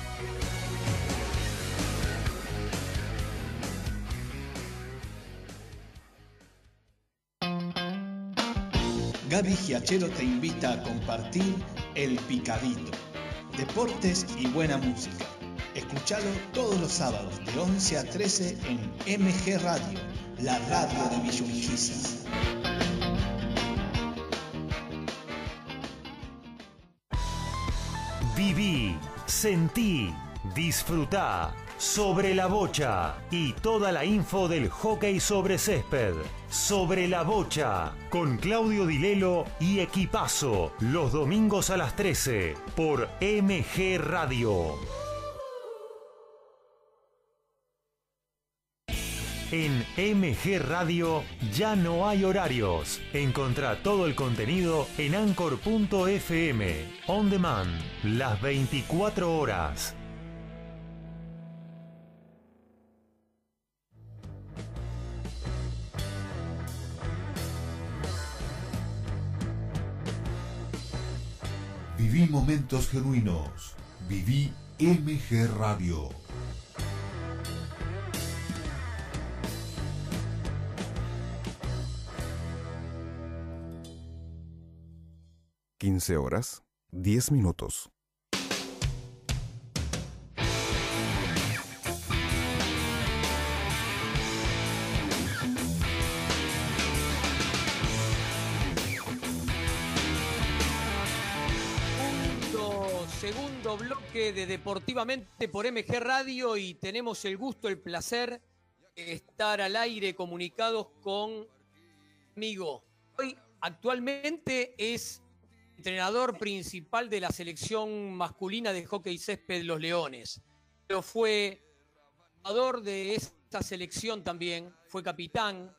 Gaby Giachero te invita a compartir El Picadito. Deportes y buena música. Escuchalo todos los sábados de 11 a 13 en MG Radio, la radio de Villurquiza. Viví, sentí, disfrutá sobre la bocha y toda la info del hockey sobre césped. Sobre la bocha con Claudio Dilelo y Equipazo los domingos a las 13 por MG Radio. En MG Radio ya no hay horarios. Encontrá todo el contenido en anchor.fm. On demand, las 24 horas. Viví momentos genuinos. Viví MG Radio. Quince horas, diez minutos. Bloque de Deportivamente por MG Radio y tenemos el gusto, el placer de estar al aire comunicados con amigo. Hoy actualmente es entrenador principal de la selección masculina de hockey césped Los Leones. Pero fue jugador de esta selección también, fue capitán,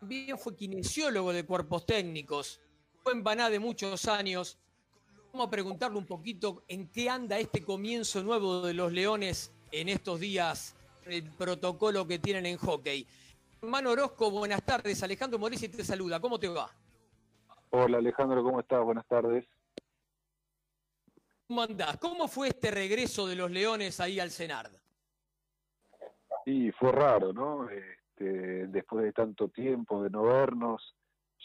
también fue kinesiólogo de cuerpos técnicos, fue en Baná de muchos años Vamos a preguntarle un poquito en qué anda este comienzo nuevo de los Leones en estos días, el protocolo que tienen en hockey. Hermano Orozco, buenas tardes. Alejandro Morisi te saluda. ¿Cómo te va? Hola Alejandro, ¿cómo estás? Buenas tardes. ¿Cómo andás? ¿Cómo fue este regreso de los Leones ahí al Senard? Y fue raro, ¿no? Este, después de tanto tiempo de no vernos,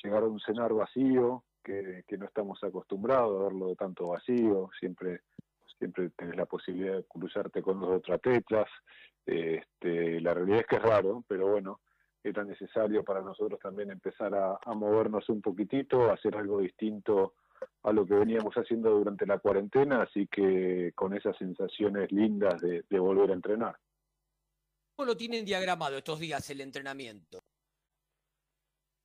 llegar a un cenar vacío, que, no estamos acostumbrados a verlo tanto vacío, siempre siempre tenés la posibilidad de cruzarte con los otros atletas. Este, la realidad es que es raro, pero bueno, era necesario para nosotros también empezar a, movernos un poquitito, hacer algo distinto a lo que veníamos haciendo durante la cuarentena, así que con esas sensaciones lindas de volver a entrenar. ¿Cómo lo tienen diagramado estos días el entrenamiento?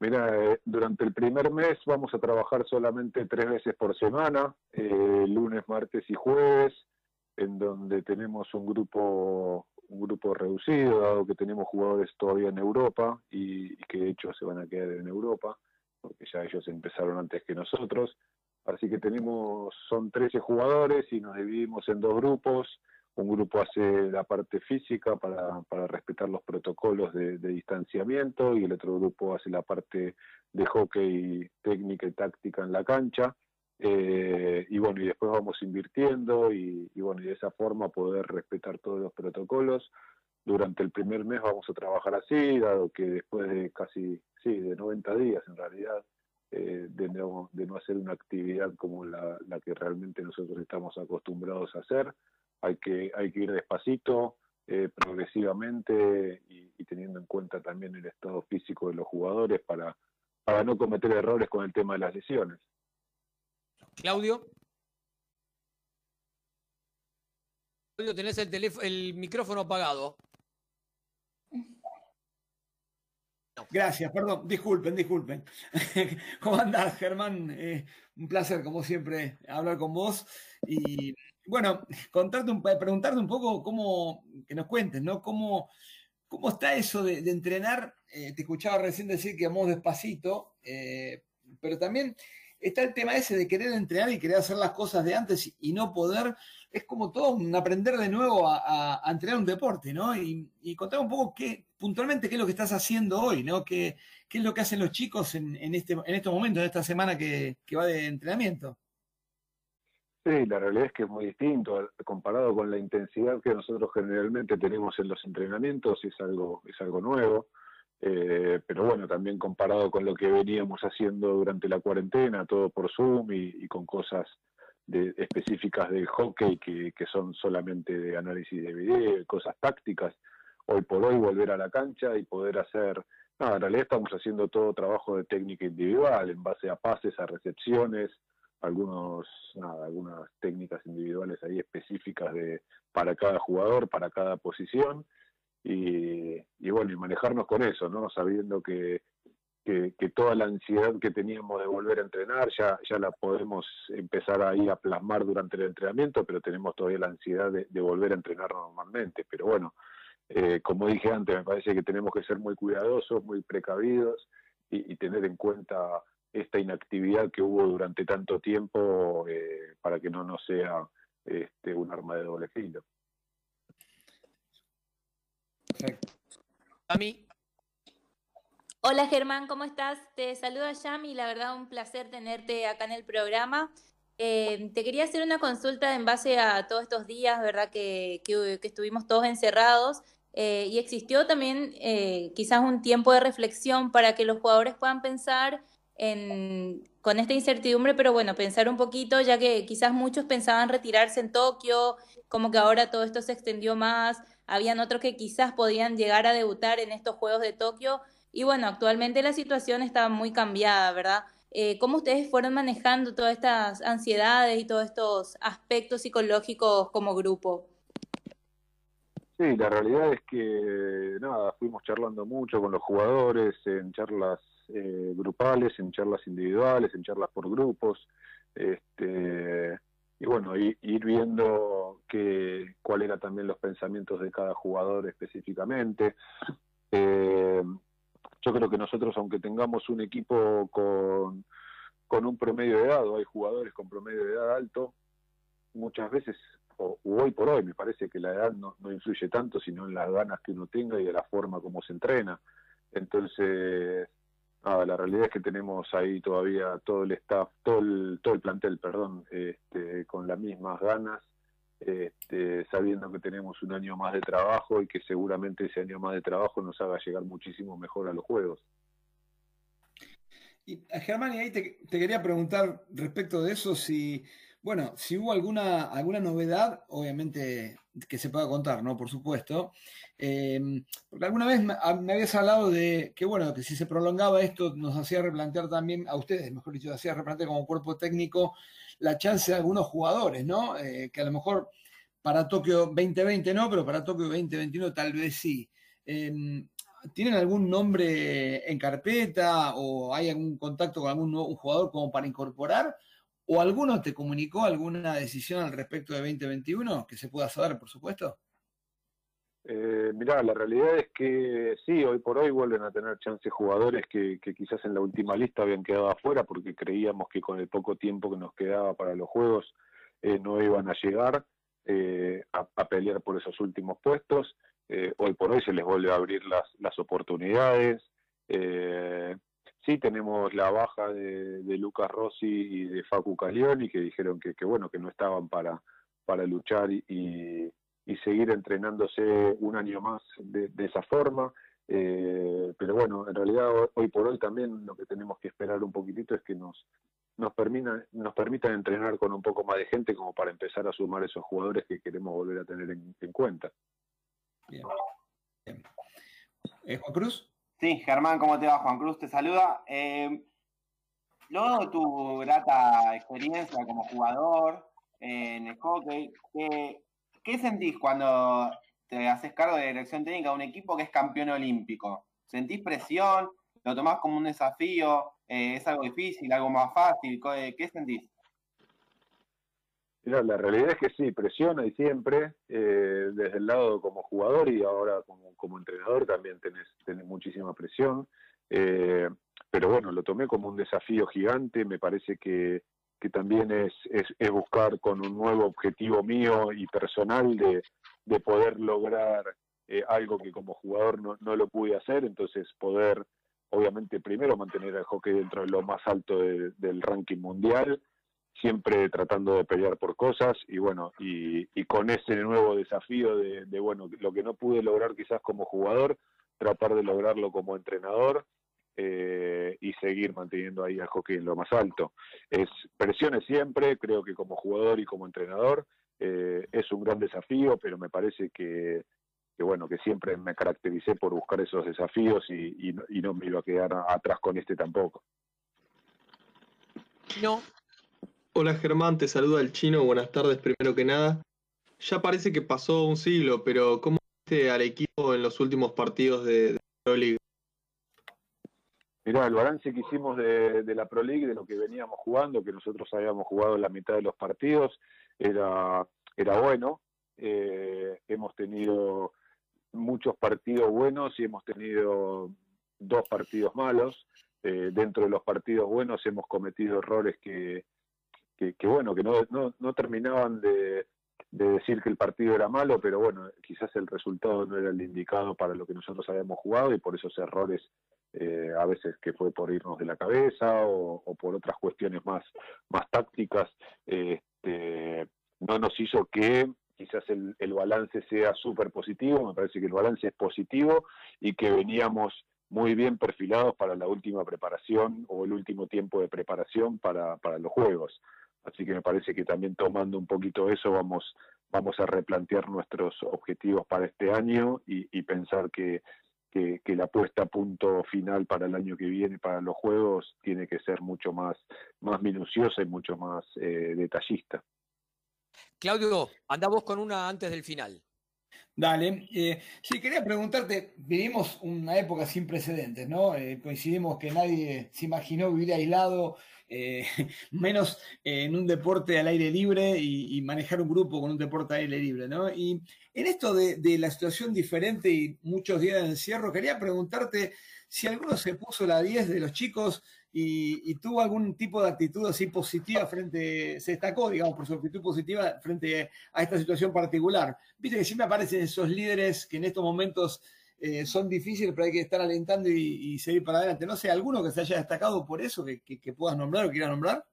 Mira, eh, durante el primer mes vamos a trabajar solamente tres veces por semana, eh, lunes, martes y jueves, en donde tenemos un grupo un grupo reducido, dado que tenemos jugadores todavía en Europa y, que de hecho se van a quedar en Europa, porque ya ellos empezaron antes que nosotros. Así que tenemos, son 13 jugadores y nos dividimos en dos grupos un grupo hace la parte física para, para respetar los protocolos de, distanciamiento y el otro grupo hace la parte de hockey técnica y táctica en la cancha. Eh, y bueno, y después vamos invirtiendo y, bueno, y de esa forma poder respetar todos los protocolos. Durante el primer mes vamos a trabajar así, dado que después de casi, sí, de 90 días en realidad, eh, de, no, de no hacer una actividad como la, la que realmente nosotros estamos acostumbrados a hacer, hay que, hay que ir despacito, eh, progresivamente y, teniendo en cuenta también el estado físico de los jugadores para, para no cometer errores con el tema de las lesiones. Claudio. Claudio, tenés el, teléfono, el micrófono apagado. Gracias, perdón, disculpen, disculpen. *laughs* ¿Cómo andás, Germán? Eh, un placer, como siempre, hablar con vos. Y bueno, contarte un, preguntarte un poco cómo, que nos cuentes, ¿no? ¿Cómo, cómo está eso de, entrenar? Eh, te escuchaba recién decir que vamos despacito, eh, pero también está el tema ese de querer entrenar y querer hacer las cosas de antes y no poder. Es como todo aprender de nuevo a, entrenar un deporte, ¿no? Y, y contar un poco qué, puntualmente qué es lo que estás haciendo hoy, ¿no? ¿Qué, qué es lo que hacen los chicos en, este, en estos momentos, en esta semana que va de entrenamiento? Sí, la realidad es que es muy distinto comparado con la intensidad que nosotros generalmente tenemos en los entrenamientos, es algo, es algo nuevo. Eh, pero bueno, también comparado con lo que veníamos haciendo durante la cuarentena, todo por Zoom y, con cosas de, específicas del hockey que, que, son solamente de análisis de video, cosas tácticas, hoy por hoy volver a la cancha y poder hacer, nada, en realidad estamos haciendo todo trabajo de técnica individual en base a pases, a recepciones, algunos, algunas técnicas individuales ahí específicas de, para cada jugador, para cada posición y, bueno, y manejarnos con eso, ¿no? Sabiendo que, que, toda la ansiedad que teníamos de volver a entrenar ya, ya la podemos empezar ahí a plasmar durante el entrenamiento, pero tenemos todavía la ansiedad de, volver a entrenar normalmente. Pero bueno, eh, como dije antes, me parece que tenemos que ser muy cuidadosos, muy precavidos y, tener en cuenta esta inactividad que hubo durante tanto tiempo eh, para que no nos sea este, un arma de doble filo. Hola Germán, ¿cómo estás? Te saluda Yami, la verdad un placer tenerte acá en el programa. Eh, te quería hacer una consulta en base a todos estos días, ¿verdad? Que, estuvimos todos encerrados eh, y existió también eh, quizás un tiempo de reflexión para que los jugadores puedan pensar en, con esta incertidumbre, pero bueno, pensar un poquito, ya que quizás muchos pensaban retirarse en Tokio, como que ahora todo esto se extendió más habían otros que quizás podían llegar a debutar en estos Juegos de Tokio. Y bueno, actualmente la situación está muy cambiada, ¿verdad? Eh, ¿Cómo ustedes fueron manejando todas estas ansiedades y todos estos aspectos psicológicos como grupo? Sí, la realidad es que nada, fuimos charlando mucho con los jugadores en charlas eh, grupales, en charlas individuales, en charlas por grupos. Este, y bueno, ir, viendo que, cuál eran también los pensamientos de cada jugador específicamente. Eh, yo creo que nosotros, aunque tengamos un equipo con, con un promedio de edad, o hay jugadores con promedio de edad alto, muchas veces, o hoy por hoy, me parece que la edad no, no influye tanto, sino en las ganas que uno tenga y de la forma como se entrena. Entonces, Ah, la realidad es que tenemos ahí todavía todo el staff, todo el, todo el plantel, perdón, este, con las mismas ganas, este, sabiendo que tenemos un año más de trabajo y que seguramente ese año más de trabajo nos haga llegar muchísimo mejor a los juegos. Y Germán, y ahí te, te quería preguntar respecto de eso, si bueno, si hubo alguna, alguna novedad, obviamente que se pueda contar, ¿no? Por supuesto. Em, porque alguna vez me, habías hablado de que, bueno, que si se prolongaba esto nos hacía replantear también, a ustedes, mejor dicho, hacía replantear como cuerpo técnico la chance de algunos jugadores, ¿no? Eh, que a lo mejor para Tokio 2020 no, pero para Tokio 2021 tal vez sí. Em, ¿Tienen algún nombre en carpeta o hay algún contacto con algún nuevo, jugador como para incorporar? ¿O alguno te comunicó alguna decisión al respecto de 2021 que se pueda saber, por supuesto? Eh, mirá, la realidad es que sí, hoy por hoy vuelven a tener chances jugadores que, quizás en la última lista habían quedado afuera porque creíamos que con el poco tiempo que nos quedaba para los juegos eh, no iban a llegar eh, a, pelear por esos últimos puestos. Eh, hoy por hoy se les vuelve a abrir las oportunidades sí tenemos la baja de, Lucas Rossi y de Facu Caglioni, que dijeron que, bueno, que no estaban para, para luchar y, seguir entrenándose un año más de, esa forma. Eh, pero bueno, en realidad hoy por hoy también lo que tenemos que esperar un poquitito es que nos, nos, permita, nos permitan entrenar con un poco más de gente como para empezar a sumar esos jugadores que queremos volver a tener en, cuenta. Bien. Eh, Juan Cruz. Sí, Germán, ¿cómo te va? Juan Cruz te saluda. Eh, luego de tu grata experiencia como jugador en el hockey, ¿qué, sentís cuando te haces cargo de dirección técnica de un equipo que es campeón olímpico? ¿Sentís presión? ¿Lo tomás como un desafío? Eh, ¿Es algo difícil, algo más fácil? ¿Qué sentís? La realidad es que sí, presiona y siempre, eh, desde el lado como jugador y ahora como, como entrenador también tenés, tenés muchísima presión. Eh, pero bueno, lo tomé como un desafío gigante, me parece que, que también es, es, buscar con un nuevo objetivo mío y personal de, de poder lograr eh, algo que como jugador no, no lo pude hacer, entonces poder, obviamente, primero mantener el hockey dentro de lo más alto del ranking mundial, siempre tratando de pelear por cosas y bueno, y, con ese nuevo desafío de, bueno, lo que no pude lograr quizás como jugador, tratar de lograrlo como entrenador eh, y seguir manteniendo ahí al hockey en lo más alto. Es presiones siempre, creo que como jugador y como entrenador eh, es un gran desafío, pero me parece que, que, bueno, que siempre me caractericé por buscar esos desafíos y, y, y no me iba a quedar atrás con este tampoco. No, Hola Germán, te saluda el chino, buenas tardes primero que nada. Ya parece que pasó un siglo, pero ¿cómo viste al equipo en los últimos partidos de, Pro League? Mirá, el balance que hicimos de, la Pro League, de lo que veníamos jugando, que nosotros habíamos jugado la mitad de los partidos, era, era bueno. Eh, hemos tenido muchos partidos buenos y hemos tenido dos partidos malos. Eh, dentro de los partidos buenos hemos cometido errores que, que, bueno, que no, no, no terminaban de, decir que el partido era malo, pero bueno, quizás el resultado no era el indicado para lo que nosotros habíamos jugado y por esos errores eh, a veces que fue por irnos de la cabeza o, por otras cuestiones más, más tácticas, este, no nos hizo que quizás el, el balance sea súper positivo, me parece que el balance es positivo y que veníamos muy bien perfilados para la última preparación o el último tiempo de preparación para, para los juegos. Así que me parece que también tomando un poquito eso vamos, vamos a replantear nuestros objetivos para este año y, pensar que, que, la puesta a punto final para el año que viene, para los juegos, tiene que ser mucho más, más minuciosa y mucho más eh, detallista. Claudio, andamos con una antes del final. Dale. Eh, sí, quería preguntarte, vivimos una época sin precedentes, ¿no? Eh, coincidimos que nadie se imaginó vivir aislado, eh, *laughs* menos en un deporte al aire libre y, manejar un grupo con un deporte al aire libre, ¿no? Y en esto de, de la situación diferente y muchos días de encierro, quería preguntarte si alguno se puso la 10 de los chicos y, tuvo algún tipo de actitud así positiva frente, se destacó, digamos, por su actitud positiva frente a esta situación particular. Viste que siempre aparecen esos líderes que en estos momentos eh, son difíciles, pero hay que estar alentando y, seguir para adelante. No sé, ¿alguno que se haya destacado por eso, que, puedas nombrar o quieras nombrar?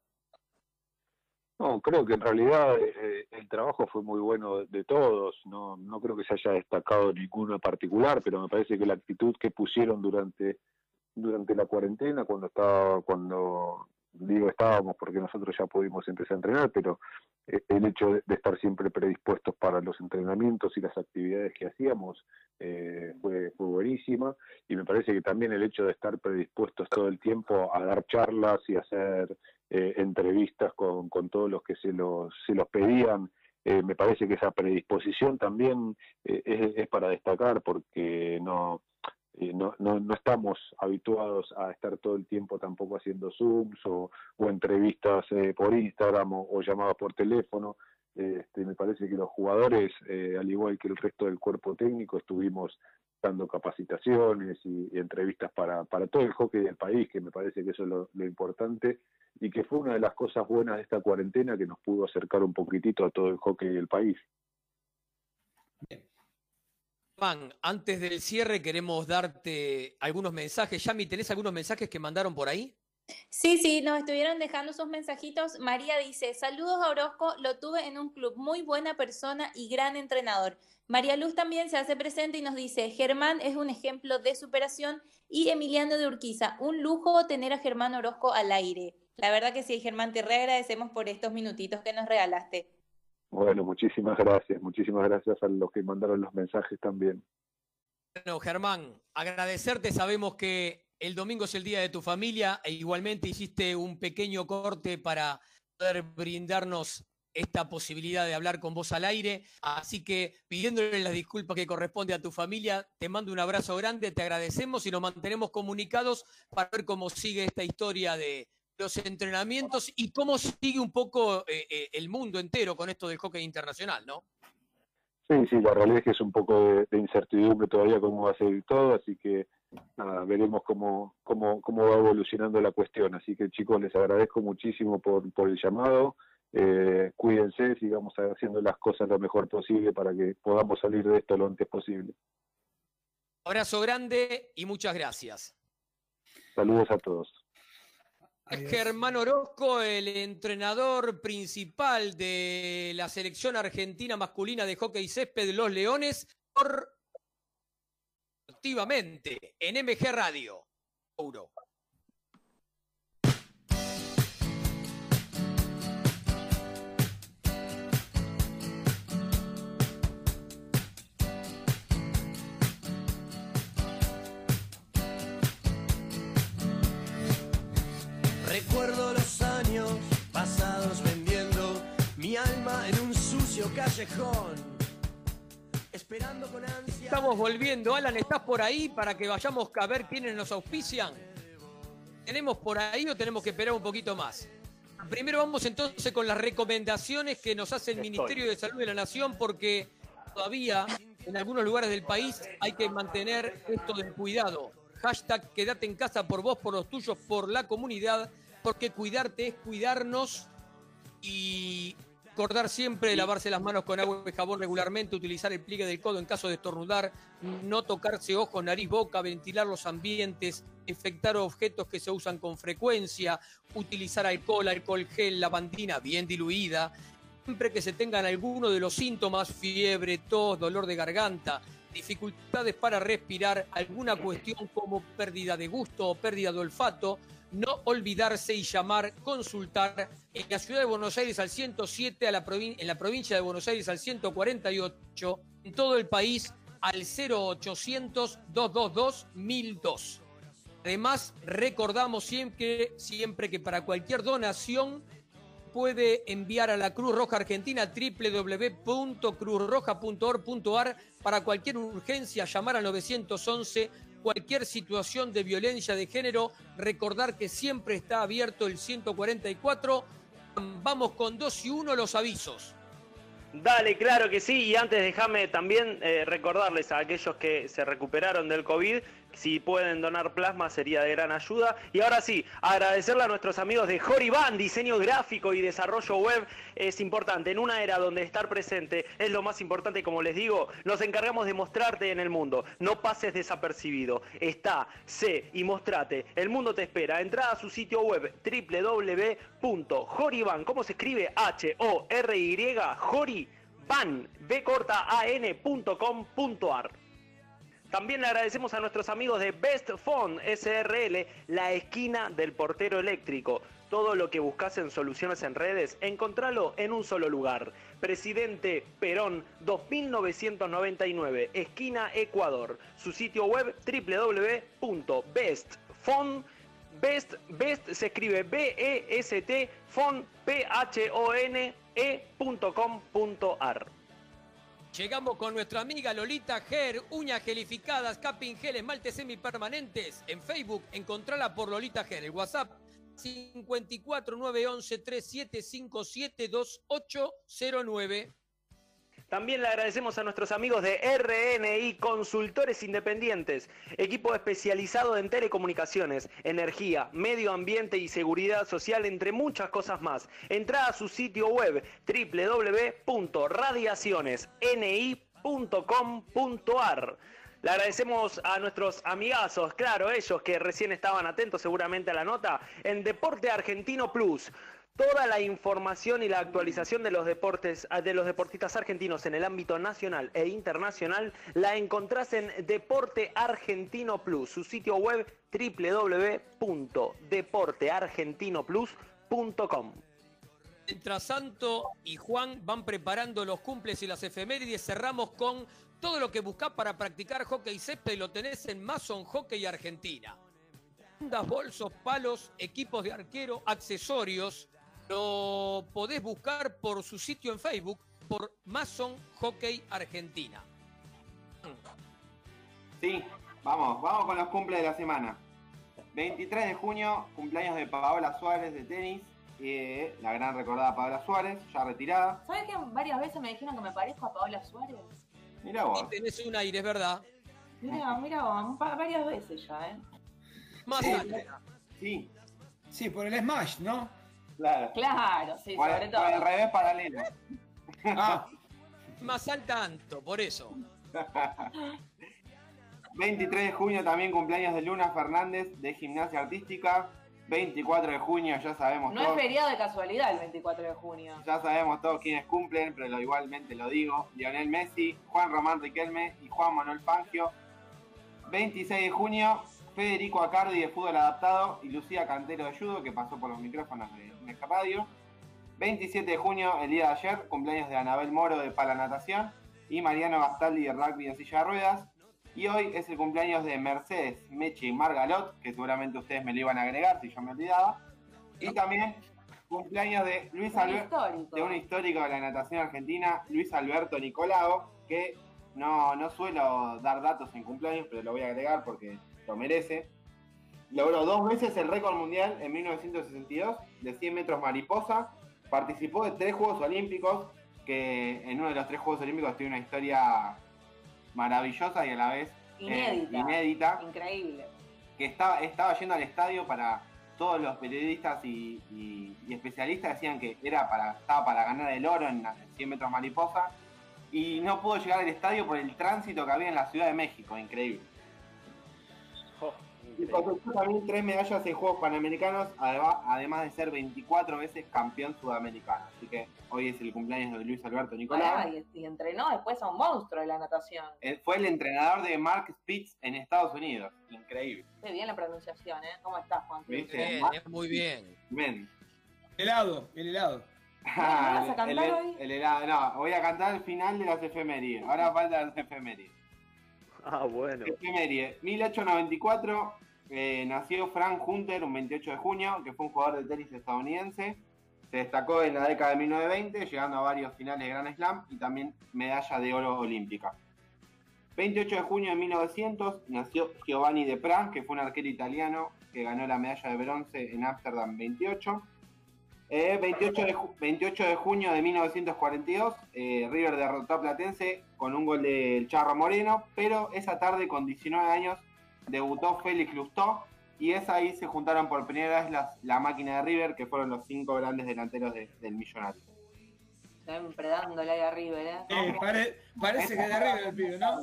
No, creo que en realidad eh, el trabajo fue muy bueno de todos. No, no creo que se haya destacado ninguno en particular, pero me parece que la actitud que pusieron durante durante la cuarentena, cuando estaba, cuando digo estábamos porque nosotros ya pudimos empezar a entrenar, pero eh, el hecho de, estar siempre predispuestos para los entrenamientos y las actividades que hacíamos eh, fue, fue buenísima y me parece que también el hecho de estar predispuestos todo el tiempo a dar charlas y hacer eh, entrevistas con, con todos los que se los, se los pedían, me parece que esa predisposición también es, es, para destacar porque no eh, no, no, no, estamos habituados a estar todo el tiempo tampoco haciendo Zooms o, entrevistas eh, por Instagram o, llamadas por teléfono. Este, me parece que los jugadores, eh, al igual que el resto del cuerpo técnico, estuvimos dando capacitaciones y, entrevistas para, para todo el hockey del país, que me parece que eso es lo, importante y que fue una de las cosas buenas de esta cuarentena que nos pudo acercar un poquitito a todo el hockey del país. Germán, antes del cierre queremos darte algunos mensajes. Yami, ¿tenés algunos mensajes que mandaron por ahí? Sí, sí, nos estuvieron dejando sus mensajitos. María dice, saludos a Orozco, lo tuve en un club, muy buena persona y gran entrenador. María Luz también se hace presente y nos dice, Germán es un ejemplo de superación y Emiliano de Urquiza, un lujo tener a Germán Orozco al aire. La verdad que sí, Germán, te reagradecemos por estos minutitos que nos regalaste. Bueno, muchísimas gracias, muchísimas gracias a los que mandaron los mensajes también. Bueno, Germán, agradecerte, sabemos que el domingo es el día de tu familia e igualmente hiciste un pequeño corte para poder brindarnos esta posibilidad de hablar con vos al aire. Así que pidiéndole las disculpas que corresponde a tu familia, te mando un abrazo grande, te agradecemos y nos mantenemos comunicados para ver cómo sigue esta historia de los entrenamientos y cómo sigue un poco eh, eh, el mundo entero con esto del hockey internacional, ¿no? Sí, sí, la realidad es que es un poco de, de incertidumbre todavía cómo va a seguir todo, así que nada, veremos cómo, cómo, cómo va evolucionando la cuestión. Así que chicos, les agradezco muchísimo por, por el llamado. Eh, cuídense, sigamos haciendo las cosas lo mejor posible para que podamos salir de esto lo antes posible. Abrazo grande y muchas gracias. Saludos a todos. Germán Orozco, el entrenador principal de la selección argentina masculina de hockey césped los Leones, por activamente en MG Radio. Euro. Recuerdo los años pasados vendiendo mi alma en un sucio callejón. Esperando con ansia. Estamos volviendo. Alan, ¿estás por ahí para que vayamos a ver quiénes nos auspician? ¿Tenemos por ahí o tenemos que esperar un poquito más? Primero vamos entonces con las recomendaciones que nos hace el Ministerio de Salud de la Nación porque todavía en algunos lugares del país hay que mantener esto del cuidado. Hashtag quédate en casa por vos, por los tuyos, por la comunidad, porque cuidarte es cuidarnos y Recordar siempre lavarse las manos con agua y jabón regularmente, utilizar el pliegue del codo en caso de estornudar, no tocarse ojos, nariz, boca, ventilar los ambientes, infectar objetos que se usan con frecuencia, utilizar alcohol, alcohol gel, lavandina bien diluida. Siempre que se tengan alguno de los síntomas, fiebre, tos, dolor de garganta, dificultades para respirar, alguna cuestión como pérdida de gusto o pérdida de olfato, no olvidarse y llamar, consultar en la ciudad de Buenos Aires al 107, a la en la provincia de Buenos Aires al 148, en todo el país al 0800-222-1002. Además, recordamos siempre, siempre que para cualquier donación puede enviar a la Cruz Roja Argentina www.cruzroja.org.ar para cualquier urgencia, llamar al 911 cualquier situación de violencia de género, recordar que siempre está abierto el 144. Vamos con dos y uno los avisos. Dale, claro que sí. Y antes déjame también eh, recordarles a aquellos que se recuperaron del COVID si pueden donar plasma sería de gran ayuda. Y ahora sí, agradecerle a nuestros amigos de Joriban, diseño gráfico y desarrollo web es importante. En una era donde estar presente es lo más importante, como les digo, nos encargamos de mostrarte en el mundo. No pases desapercibido. Está, sé y mostrate. El mundo te espera. Entra a su sitio web www.joriban, ¿cómo se escribe? H-O-R-Y, Joriban, B corta A-N.com.ar. También le agradecemos a nuestros amigos de Best Phone SRL, la esquina del portero eléctrico. Todo lo que buscas en soluciones en redes, encontralo en un solo lugar. Presidente Perón 2999, esquina Ecuador. Su sitio web www.bestphone Best, Best se escribe B-E-S-T, phone, P-H-O-N, E.com.ar. Llegamos con nuestra amiga Lolita Ger, uñas gelificadas, capping gel, esmaltes semipermanentes. En Facebook, encontrala por Lolita Ger. El WhatsApp 54 911 3757 2809. También le agradecemos a nuestros amigos de RNI Consultores Independientes, equipo especializado en telecomunicaciones, energía, medio ambiente y seguridad social, entre muchas cosas más. Entra a su sitio web www.radiacionesni.com deporteargentinoplus.com.ar. Le agradecemos a nuestros amigazos, claro, ellos que recién estaban atentos seguramente a la nota, en Deporte Argentino Plus. Toda la información y la actualización de los deportes de los deportistas argentinos en el ámbito nacional e internacional la encontrás en Deporte Argentino Plus, su sitio web www.deporteargentinoplus.com. Mientras Santo y Juan van preparando los cumples y las efemérides, cerramos con todo lo que buscás para practicar hockey césped lo tenés en Mason Hockey Argentina. Bolsos, palos, equipos de arquero, accesorios. Lo podés buscar por su sitio en Facebook, por Mason Hockey Argentina. Sí, vamos, vamos con los cumples de la semana. 23 de junio, cumpleaños de Paola Suárez de tenis. eh, la gran recordada Paola Suárez, ya retirada. ¿Sabes que varias veces me dijeron que me parezco a Paola Suárez? Mira vos. Y tenés un aire, es verdad. Mira, mira, vos, va- varias veces ya, ¿eh? Más Sí. alta. Sí, Sí, por el Smash, ¿no? Claro. Claro, sí, Por, sobre por todo. el revés paralelo. Ah, *laughs* Más alta Anto, por eso. *laughs* 23 de junio también cumpleaños de Luna Fernández de Gimnasia Artística. 24 de junio ya sabemos No es todos. feriado de casualidad el 24 de junio. Ya sabemos todos quiénes cumplen, pero lo, igualmente lo digo. Lionel Messi, Juan Román Riquelme y Juan Manuel Fangio. 26 de junio, Federico Acardi de Fútbol Adaptado y Lucía Cantero de Judo, que pasó por los micrófonos de Meca Radio. 27 de junio, el día de ayer, cumpleaños de Anabel Moro de Pala Natación y Mariano Bastaldi de Rugby en Silla de Ruedas. Y hoy es el cumpleaños de Mercedes Meche y Margalot, que seguramente ustedes me lo iban a agregar si yo me olvidaba. Y también cumpleaños de Luis Un Alberto histórico. de un histórico de la natación argentina, Luis Alberto Nicolao, que no, no suelo dar datos en cumpleaños, pero lo voy a agregar porque lo merece. Logró dos veces el récord mundial en 1962 de 100 metros mariposa. Participó de tres Juegos Olímpicos, que en uno de los tres Juegos Olímpicos tiene una historia maravillosa y a la vez eh, Inédita. Increíble. que estaba, estaba yendo al estadio para todos los periodistas y, y- y especialistas decían que era para, estaba para ganar el oro en la 100 metros mariposa y no pudo llegar al estadio por el tránsito que había en la Ciudad de México, increíble. Y cosechó también tres medallas en Juegos Panamericanos, además, de ser 24 veces campeón sudamericano. Así que hoy es el cumpleaños de Luis Alberto Nicolás. Pará, y, y entrenó después a un monstruo de la natación. Eh, Fue el entrenador de Mark Spitz en Estados Unidos. Increíble. Qué bien la pronunciación, ¿eh? ¿Cómo estás, Juan? ¿Viste? Bien, muy bien. Men. helado, el helado. *laughs* Ah, vas a cantar el, el- hoy? el helado, no, voy a cantar el final de las efemérides. Ahora falta las efemérides. *laughs* Ah, bueno. Efeméride. 1894 eh, nació Frank Hunter, un 28 de junio, que fue un jugador de tenis estadounidense. Se destacó en la década de 1920, llegando a varios finales de Grand Slam y también medalla de oro olímpica. 28 de junio de 1900 nació Giovanni De Pra, que fue un arquero italiano que ganó la medalla de bronce en Ámsterdam 28. Eh, 28, de, ju- 28 de junio de 1942, eh, River derrotó a Platense con un gol del Charro Moreno, pero esa tarde, con 19 años, debutó Félix Lustó y es ahí se juntaron por primera vez las- la máquina de River, que fueron los cinco grandes delanteros de- del Millonario. Siempre dándole ahí a River, ¿eh? Eh, pare- parece que de arriba el pibe, ¿no?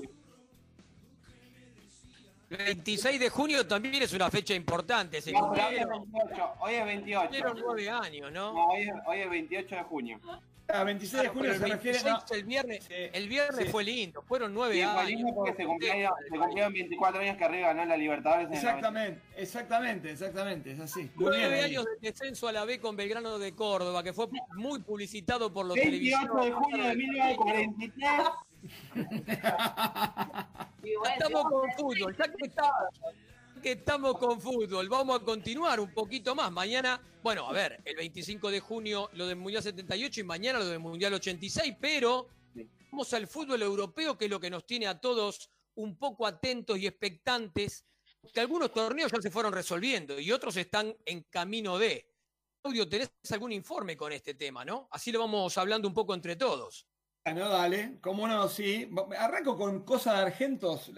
El 26 de junio también es una fecha importante. Se No, hoy es cumplieron, 28, hoy es 28. cumplieron nueve años, ¿no? No, hoy, es, hoy es 28 de junio. Ah, 26 de Claro, junio pero se el refiere. 26, no. el viernes, Sí. el viernes Sí. fue lindo, fueron nueve Sí, fue años. lindo porque se cumplieron, se cumplieron 24 años que arriba ganó la Libertadores en el Exactamente, exactamente, exactamente, es así. Nueve años de descenso a la B con Belgrano de Córdoba, que fue muy publicitado por los 28 de televisores. junio de 1943. *laughs* Bueno, Estamos con fútbol, ya que, está- que estamos con fútbol, vamos a continuar un poquito más. Mañana, bueno, a ver, el 25 de junio lo del Mundial 78 y mañana lo del Mundial 86, pero vamos al fútbol europeo, que es lo que nos tiene a todos un poco atentos y expectantes, que algunos torneos ya se fueron resolviendo y otros están en camino de. Claudio, ¿tenés algún informe con este tema, no? Así lo vamos hablando un poco entre todos. Bueno, dale, cómo no, sí. Arranco con cosas de argentos.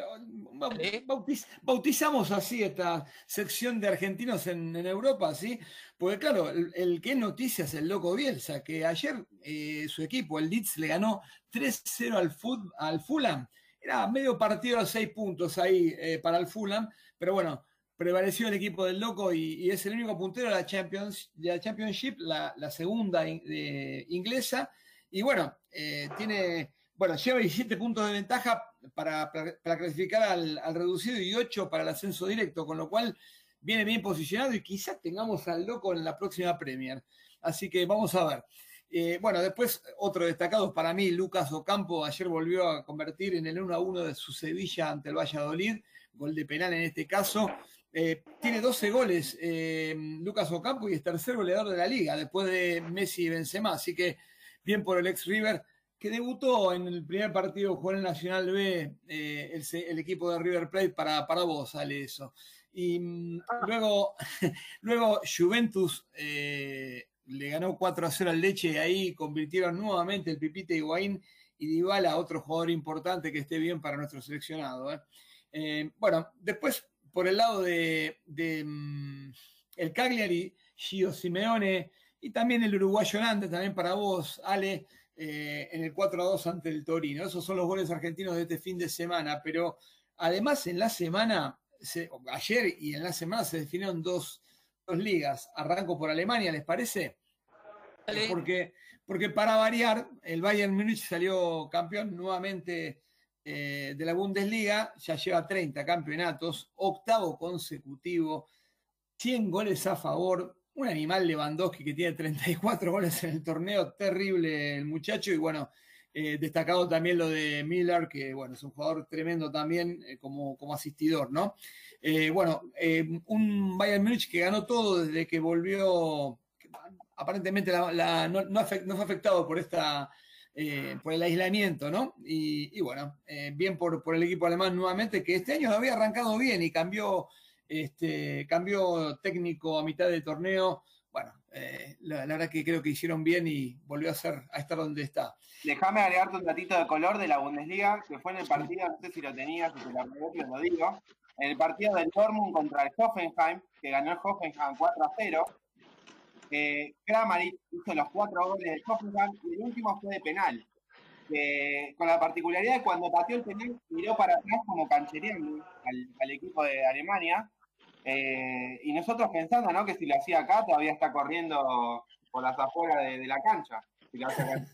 Bautiz- bautizamos así esta sección de argentinos en, en Europa, ¿sí? Porque claro, el, el que es noticia es el loco Bielsa, que ayer eh, su equipo, el Leeds, le ganó 3-0 al, Fulham. Era medio partido a seis puntos ahí eh, para el Fulham, pero bueno, prevaleció el equipo del loco y, y es el único puntero de la, Champions, de la Championship, la, la segunda in- de- inglesa. Y bueno, eh, tiene, bueno, lleva 17 puntos de ventaja para, para- clasificar al, al reducido y 8 para el ascenso directo, con lo cual viene bien posicionado y quizás tengamos al loco en la próxima Premier. Así que vamos a ver. Eh, bueno, después otro destacado para mí, Lucas Ocampo, ayer volvió a convertir en el 1 a 1 de su Sevilla ante el Valladolid, gol de penal en este caso. Eh, tiene 12 goles Lucas Ocampo y es tercer goleador de la liga después de Messi y Benzema, así que bien por el ex River que debutó en el primer partido jugó en el Nacional B eh, el, equipo de River Plate para, para vos sale eso y mm, luego *laughs* luego Juventus eh, le ganó 4 a 0 al Leche y ahí convirtieron nuevamente el Pipita Higuaín y Dybala, otro jugador importante que esté bien para nuestro seleccionado. ¿eh? Eh, bueno, después por el lado de, de, mm, el Cagliari, Gio Simeone y también el uruguayo Nández, también para vos, Ale, eh, en el 4 a 2 ante el Torino. Esos son los goles argentinos de este fin de semana, pero además en la semana, se- ayer y en la semana se definieron dos, dos ligas. Arranco por Alemania, ¿les parece? Porque, porque para variar, el Bayern Múnich salió campeón nuevamente eh, de la Bundesliga, ya lleva 30 campeonatos, octavo consecutivo, 100 goles a favor, un animal Lewandowski que tiene 34 goles en el torneo, terrible el muchacho, y bueno, eh, destacado también lo de Miller, que bueno, es un jugador tremendo también eh, como, como asistidor, ¿no? Eh, bueno, un Bayern Múnich que ganó todo desde que volvió, aparentemente no, no fue afectado por esta por el aislamiento, ¿no? Y, bueno, bien por, por el equipo alemán nuevamente, que este año había arrancado bien y cambió, este, cambió técnico a mitad de torneo. Bueno, eh, la, la verdad que creo que hicieron bien y volvió a, ser, a estar donde está. Déjame agregarte un datito de color de la Bundesliga, que fue en el partido, no sé si lo tenías, si te lo agregué, lo digo, en el partido del Dortmund contra el Hoffenheim, que ganó el Hoffenheim 4 a 0. Eh, Kramaric hizo los cuatro goles del Hoffenheim y el último fue de penal. Con la particularidad de cuando pateó el penal, miró para atrás como canchereando al equipo de Alemania. Eh, y nosotros pensando ¿no? que si lo hacía acá, todavía está corriendo por las afueras de, la cancha. *laughs*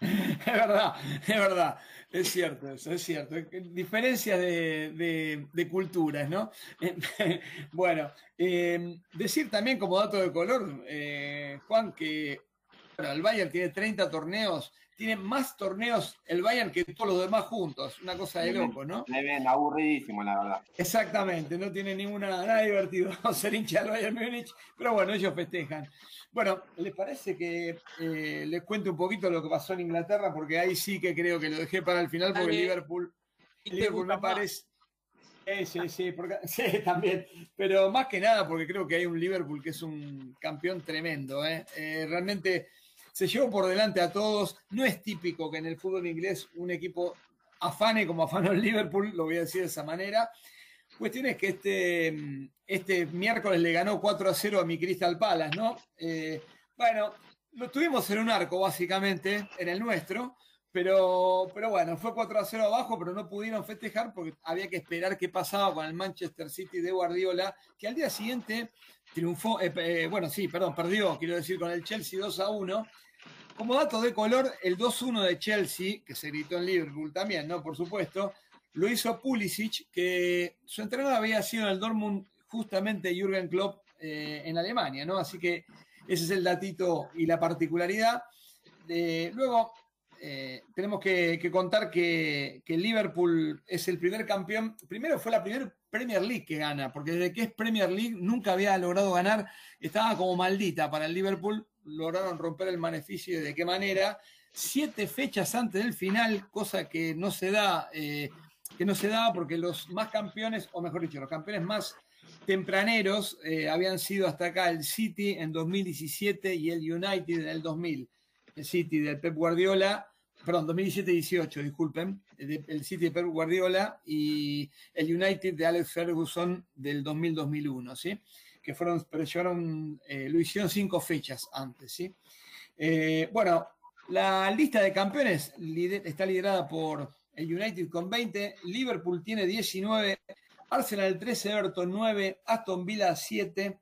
Es verdad, es verdad, es cierto, eso es cierto. Diferencias de, culturas, ¿no? *laughs* Bueno, eh, decir también como dato de color, eh, Juan, que el Bayern tiene 30 torneos, tiene más torneos el Bayern que todos los demás juntos, una cosa de loco, ¿no? Tremendo, aburridísimo, la verdad. Exactamente, no tiene ninguna, nada divertido *laughs* ser hincha del Bayern Múnich, pero bueno, ellos festejan. Bueno, ¿les parece que eh, les cuente un poquito lo que pasó en Inglaterra? Porque ahí sí que creo que lo dejé para el final, porque Dale. Liverpool, ¿Y te Liverpool me gusta más? parece... Sí, sí, sí, porque- *laughs* sí, también. Pero más que nada porque creo que hay un Liverpool que es un campeón tremendo. ¿eh? Eh, realmente se llevó por delante a todos. No es típico que en el fútbol inglés un equipo afane como afanó el Liverpool, lo voy a decir de esa manera. Cuestión es que este, este miércoles le ganó 4 a 0 a mi Crystal Palace, ¿no? Eh, bueno, lo tuvimos en un arco, básicamente, en el nuestro, pero, pero bueno, fue 4 a 0 abajo, pero no pudieron festejar porque había que esperar qué pasaba con el Manchester City de Guardiola, que al día siguiente triunfó, eh, eh, bueno, sí, perdón, perdió, quiero decir, con el Chelsea 2 a 1. Como dato de color, el 2-1 de Chelsea, que se gritó en Liverpool también, ¿no? Por supuesto, lo hizo Pulisic, que su entrenador había sido en el Dortmund justamente Jürgen Klopp eh, en Alemania, ¿no? Así que ese es el datito y la particularidad. Eh, luego, eh, tenemos que, contar que, que Liverpool es el primer campeón. Primero fue la primera Premier League que gana, porque desde que es Premier League nunca había logrado ganar. Estaba como maldita para el Liverpool. Lograron romper el maleficio y de qué manera. Siete fechas antes del final, cosa que no se da, eh, que no se daba porque los más campeones, o mejor dicho, los campeones más tempraneros eh, habían sido hasta acá el City en 2017 y el United en el 2000. El City del Pep Guardiola perdón, 2017-18, disculpen, el City de Pep Guardiola y el United de Alex Ferguson del 2000-2001, ¿sí? Que fueron, pero eh, lo hicieron cinco fechas antes, ¿sí? Eh, bueno, la lista de campeones está liderada por el United con 20, Liverpool tiene 19, Arsenal 13, Everton 9, Aston Villa 7,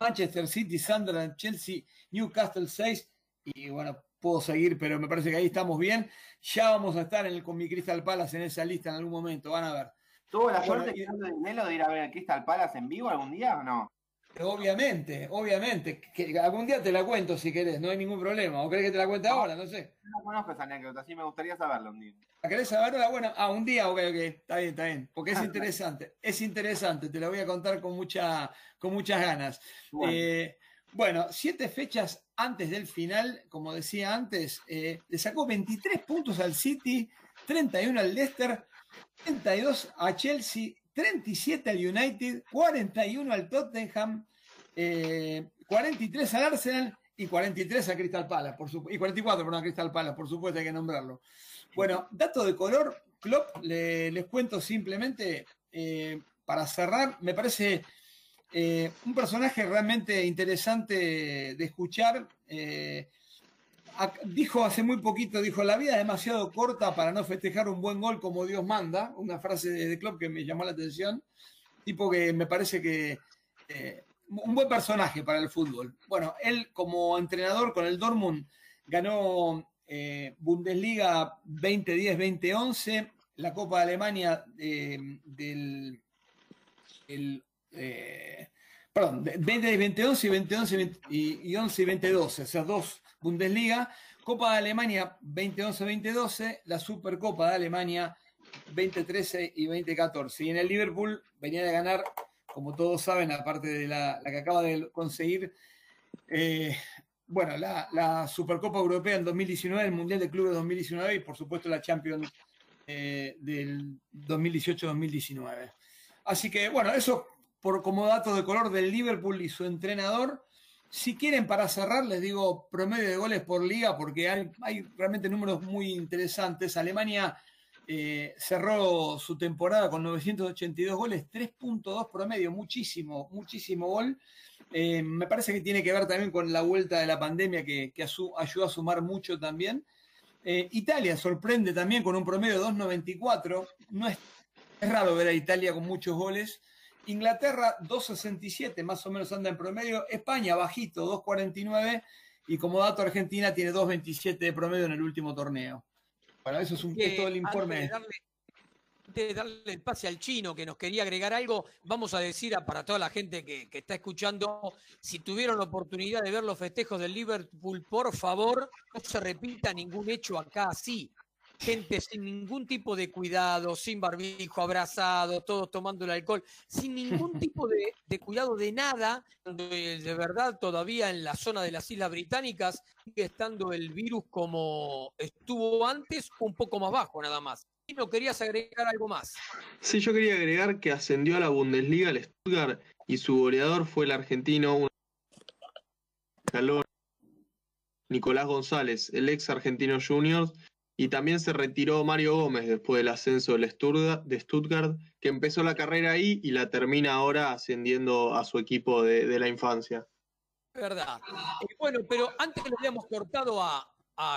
Manchester City, Sunderland, Chelsea, Newcastle 6 y bueno, puedo seguir, pero me parece que ahí estamos bien. Ya vamos a estar en el, con mi Crystal Palace en esa lista en algún momento, van a ver. ¿Tuvo la suerte de ir a ver el Crystal Palace en vivo algún día o no? Obviamente, obviamente. Que algún día te la cuento si querés, no hay ningún problema. ¿O querés que te la cuente ahora? No sé. No conozco esa anécdota, sí me gustaría saberla un día. querés saberla? Bueno, ah, un día, ok, ok, está bien, está bien. Porque es *laughs* interesante, es interesante, te la voy a contar con, mucha, con muchas ganas. Eh, bueno. siete fechas antes del final, como decía antes, eh, le sacó 23 puntos al City, 31 al Leicester, 32 a Chelsea, 37 al United, 41 al Tottenham, 43 eh, al Arsenal y 43 a Crystal Palace, por y 44 por Crystal Palace, por supuesto hay que nombrarlo. Bueno, dato de color, Klopp, les cuento simplemente, eh, para cerrar, me parece eh, un personaje realmente interesante de escuchar dijo hace muy poquito, dijo, la vida es demasiado corta para no festejar un buen gol como Dios manda, una frase de, Klopp que me llamó la atención, tipo que me parece que eh, un buen personaje para el fútbol. Bueno, él como entrenador con el Dortmund ganó eh, Bundesliga 2010-2011, la Copa de Alemania eh, perdón, 2010-2011 y 2011 y, y 11 y 2012, o sea, dos Bundesliga, Copa de Alemania 2011-2012, la Supercopa de Alemania 2013 y 2014. Y en el Liverpool venía de ganar, como todos saben, aparte de la, que acaba de conseguir, eh, bueno, la, Supercopa Europea en 2019, el Mundial de Clubes 2019 y por supuesto la Champions eh, del 2018-2019. Así que bueno, eso como dato de color del Liverpool y su entrenador. Si quieren, para cerrar, les digo promedio de goles por liga, porque hay, realmente números muy interesantes. Alemania eh, cerró su temporada con 982 goles, 3.2 promedio, muchísimo, muchísimo gol. Eh, me parece que tiene que ver también con la vuelta de la pandemia que, ayudó a sumar mucho también. Eh, Italia sorprende también con un promedio de 2.94. No es raro ver a Italia con muchos goles. Inglaterra 2.67, más o menos anda en promedio. España bajito, 2.49. Y como dato, Argentina tiene 2.27 de promedio en el último torneo. Bueno, eso es, un, todo el informe. Antes de, darle, el pase al chino que nos quería agregar algo, vamos a decir para toda la gente que, que está escuchando, si tuvieron la oportunidad de ver los festejos del Liverpool, por favor, no se repita ningún hecho acá así gente sin ningún tipo de cuidado, sin barbijo, abrazado, todos tomando el alcohol, sin ningún *laughs* tipo de, cuidado de nada, de, de, verdad todavía en la zona de las Islas Británicas sigue estando el virus como estuvo antes, un poco más bajo nada más. ¿Y no querías agregar algo más? Sí, yo quería agregar que ascendió a la Bundesliga el Stuttgart y su goleador fue el argentino Nicolás González, el ex argentino junior y también se retiró Mario Gómez después del ascenso del de Stuttgart, que empezó la carrera ahí y la termina ahora ascendiendo a su equipo de, la infancia. Verdad. Eh, bueno, pero antes le habíamos cortado a,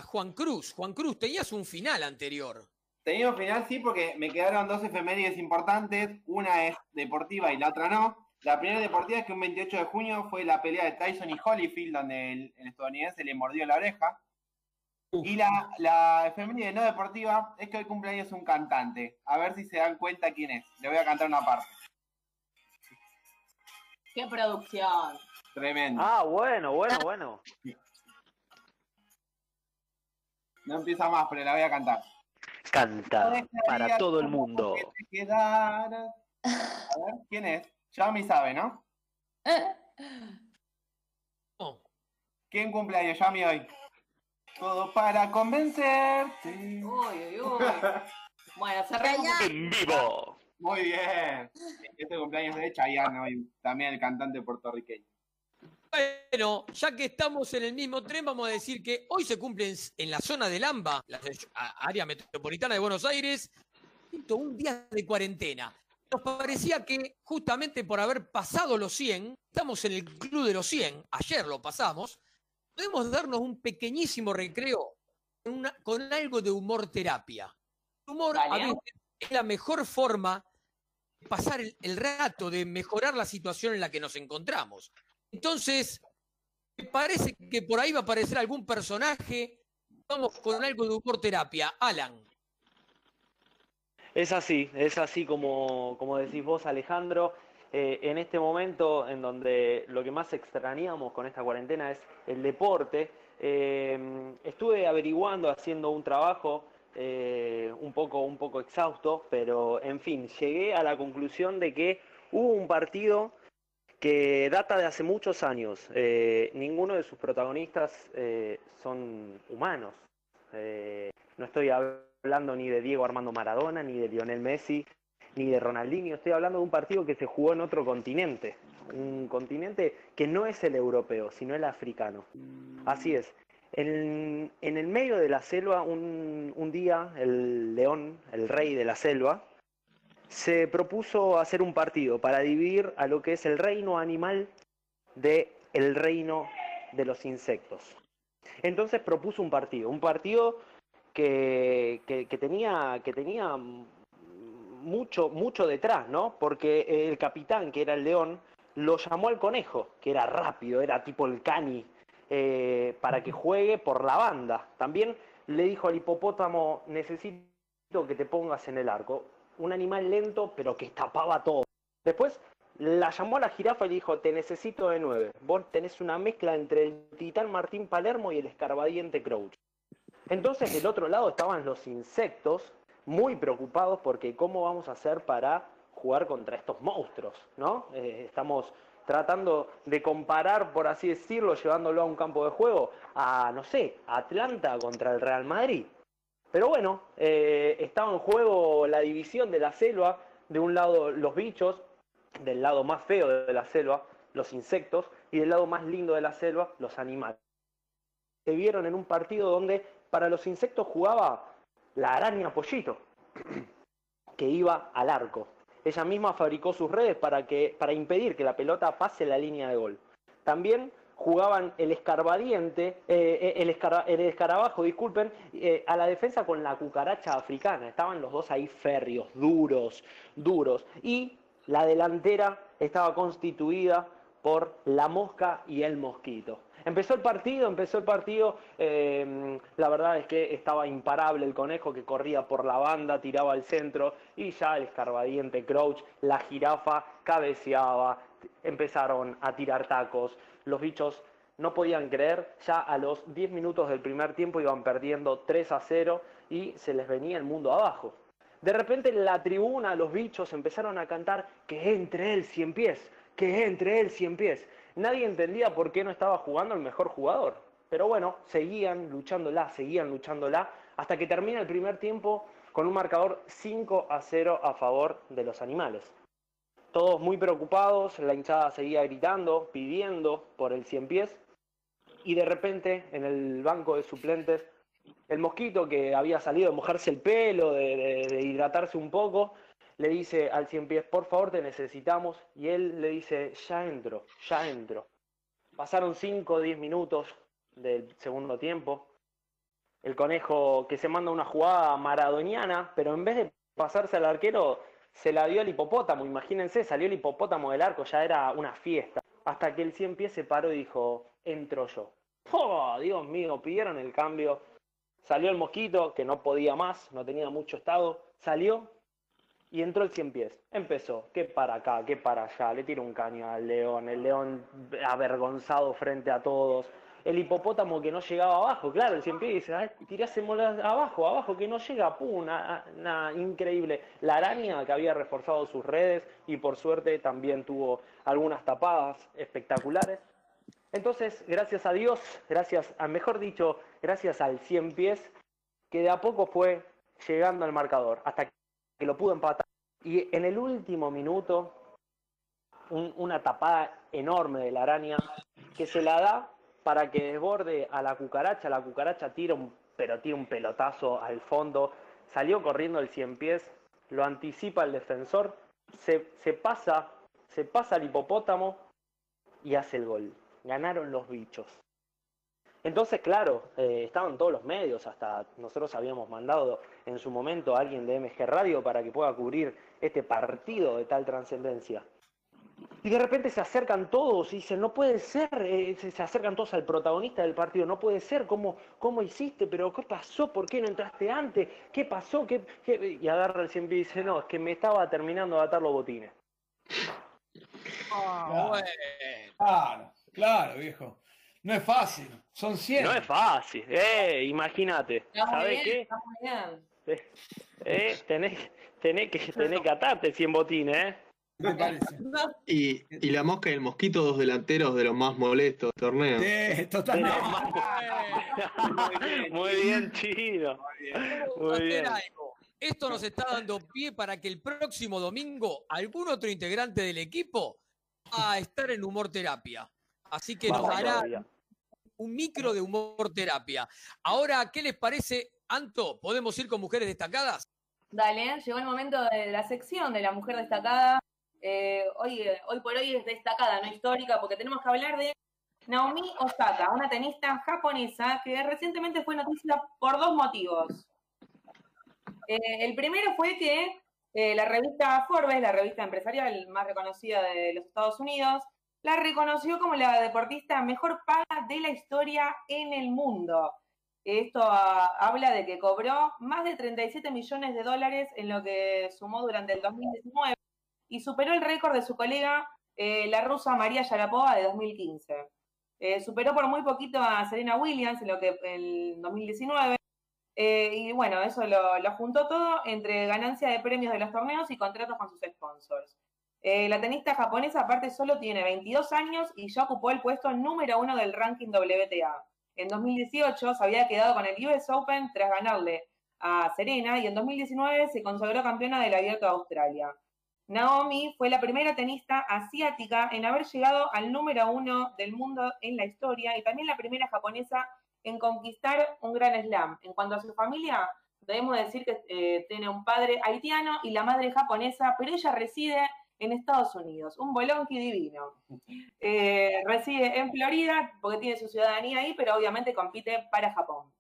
Juan Cruz. Juan Cruz, tenías un final anterior. Tenía un final, sí, porque me quedaron dos efemérides importantes. Una es deportiva y la otra no. La primera deportiva es que un 28 de junio fue la pelea de Tyson y Holyfield, donde el estadounidense le mordió la oreja. Y la, la de no deportiva es que hoy cumpleaños un cantante. A ver si se dan cuenta quién es. Le voy a cantar una parte. ¡Qué producción! Tremendo. Ah, bueno, bueno, bueno. No empieza más, pero la voy a cantar. Canta para todo el mundo. A ver, ¿quién es? Yami sabe, ¿no? Oh. *laughs* ¿Quién cumpleaños, Yami, hoy? Todo para convencerte. Uy, uy, uy. *laughs* bueno, cerramos. En vivo. Muy bien. Este cumpleaños de Chayanne hoy, también el cantante puertorriqueño. Bueno, ya que estamos en el mismo tren, vamos a decir que hoy se cumplen en la zona del AMBA, la área metropolitana de Buenos Aires, un día de cuarentena. Nos parecía que justamente por haber pasado los 100, estamos en el club de los 100, ayer lo pasamos, podemos darnos un pequeñísimo recreo con algo de humor terapia. El humor es la mejor forma de pasar el rato, de mejorar la situación en la que nos encontramos. Entonces, me parece que por ahí va a aparecer algún personaje. Vamos con algo de humor terapia. Alan. Es así, es así como, como decís vos, Alejandro. Eh, en este momento en donde lo que más extrañamos con esta cuarentena es el deporte, eh, estuve averiguando, haciendo un trabajo eh, un, poco, un poco exhausto, pero en fin, llegué a la conclusión de que hubo un partido que data de hace muchos años. Ninguno de sus protagonistas son humanos. No estoy hablando ni de Diego Armando Maradona, ni de Lionel Messi, ni de Ronaldinho. Estoy hablando de un partido que se jugó en otro continente. Un continente que no es el europeo, sino el africano. Así es. En, el medio de la selva, un día, el león, el rey de la selva, se propuso hacer un partido para dividir a lo que es el reino animal de el reino de los insectos. Entonces propuso un partido, un partido que, tenía, que tenía mucho, mucho detrás, ¿no? Porque el capitán, que era el león, lo llamó al conejo, que era rápido, era tipo el cani, eh, para que juegue por la banda. También le dijo al hipopótamo, necesito que te pongas en el arco un animal lento, pero que tapaba todo. Después la llamó a la jirafa y le dijo, te necesito de nueve. Vos tenés una mezcla entre el titán Martín Palermo y el escarbadiente Crouch. Entonces del otro lado estaban los insectos, muy preocupados porque cómo vamos a hacer para jugar contra estos monstruos, ¿no? Eh, estamos tratando de comparar, por así decirlo, llevándolo a un campo de juego, a, no sé, Atlanta contra el Real Madrid. Pero bueno, eh, estaba en juego la división de la selva, de un lado los bichos, del lado más feo de la selva, los insectos, y del lado más lindo de la selva, los animales. Se vieron en un partido donde para los insectos jugaba la araña pollito, *clears throat* que iba al arco. Ella misma fabricó sus redes para, que, para impedir que la pelota pase la línea de gol. También jugaban el escarbadiente, eh, el, escarabajo, disculpen, eh, a la defensa con la cucaracha africana. Estaban los dos ahí férreos, duros, duros. Y la delantera estaba constituida por la mosca y el mosquito. Empezó el partido, empezó el partido, em, la verdad es que estaba imparable el conejo que corría por la banda, tiraba al centro y ya el escarbadiente Crouch, la jirafa cabeceaba, empezaron a tirar tacos, los bichos no podían creer, ya a los 10 minutos del primer tiempo iban perdiendo 3 a 0 y se les venía el mundo abajo. De repente en la tribuna los bichos empezaron a cantar que entre él 100 pies, que entre él 100 pies. Nadie entendía por qué no estaba jugando el mejor jugador. Pero bueno, seguían luchándola, seguían luchándola, hasta que termina el primer tiempo con un marcador 5 a 0 a favor de los animales todos muy preocupados, la hinchada seguía gritando, pidiendo por el cien pies, y de repente en el banco de suplentes, el mosquito que había salido de mojarse el pelo, de, hidratarse un poco, le dice al cien pies, por favor te necesitamos, y él le dice, ya entro, ya entro. Pasaron 5 o 10 minutos del segundo tiempo, el conejo que se manda una jugada maradoniana, pero en vez de pasarse al arquero, se la dio el hipopótamo, imagínense, salió el hipopótamo del arco, ya era una fiesta. Hasta que el cien pies se paró y dijo, entro yo. ¡Oh, Dios mío! Pidieron el cambio. Salió el mosquito, que no podía más, no tenía mucho estado. Salió y entró el cien pies. Empezó, que para acá, que para allá. Le tiró un caño al león, el león avergonzado frente a todos el hipopótamo que no llegaba abajo, claro, el siempre dice, tirásemos abajo, abajo que no llega, pum, una, increíble. La araña que había reforzado sus redes y por suerte también tuvo algunas tapadas espectaculares. Entonces, gracias a Dios, gracias, a mejor dicho, gracias al 100 pies, que de a poco fue llegando al marcador, hasta lo pudo empatar. Y en el último minuto, una tapada enorme de la araña que se la da para que desborde a la cucaracha, la cucaracha tira un, pero tira un pelotazo al fondo, salió corriendo el 100 pies, lo anticipa el defensor, se, se pasa, se pasa al hipopótamo y hace el gol. Ganaron los bichos. Entonces, claro, eh, estaban todos los medios, hasta nosotros habíamos mandado en su momento a alguien de MG Radio para que pueda cubrir este partido de tal trascendencia. Y de repente se acercan todos y dicen, no puede ser, eh, se, acercan todos al protagonista del partido, no puede ser, ¿cómo, cómo hiciste? ¿Pero qué pasó? ¿Por qué no entraste antes? ¿Qué pasó? ¿Qué, Y agarra el siempre y dice, no, es que me estaba terminando de atar los botines. Ah, claro, claro, viejo. No es fácil, son 100. No es fácil, eh, imagínate. ¿Sabes qué? Eh, eh, tenés, tenés, que, tenés que atarte 100 botines, ¿eh? Y, y, la mosca y el mosquito, dos delanteros de los más molestos del torneo. Sí, totalmente. *laughs* *laughs* Muy bien, chino. Muy bien. Esto nos está dando pie para que el próximo domingo algún otro integrante del equipo va a estar en humor terapia. Así que nos hará un micro de humor terapia. Ahora, ¿qué les parece, Anto? ¿Podemos ir con mujeres destacadas? Dale, llegó el momento de la sección de la mujer destacada. Eh, hoy, hoy por hoy es destacada, no histórica, porque tenemos que hablar de Naomi Osaka, una tenista japonesa que recientemente fue noticia por dos motivos. Eh, el primero fue que eh, la revista Forbes, la revista empresarial más reconocida de los Estados Unidos, la reconoció como la deportista mejor paga de la historia en el mundo. Esto ah, habla de que cobró más de 37 millones de dólares en lo que sumó durante el 2019 y superó el récord de su colega, eh, la rusa María Yarapova, de 2015. Eh, superó por muy poquito a Serena Williams en lo que el 2019. Eh, y bueno, eso lo, lo, juntó todo entre ganancia de premios de los torneos y contratos con sus sponsors. La tenista japonesa aparte solo tiene 22 años y ya ocupó el puesto número uno del ranking WTA. En 2018 se había quedado con el US Open tras ganarle a Serena y en 2019 se consagró campeona del Abierto de Australia. Naomi fue la primera tenista asiática en haber llegado al número uno del mundo en la historia y también la primera japonesa en conquistar un gran slam. En cuanto a su familia, debemos decir que eh, tiene un padre haitiano y la madre japonesa, pero ella reside en Estados Unidos, un bolonqui divino. Eh, reside en Florida porque tiene su ciudadanía ahí, pero obviamente compite para Japón.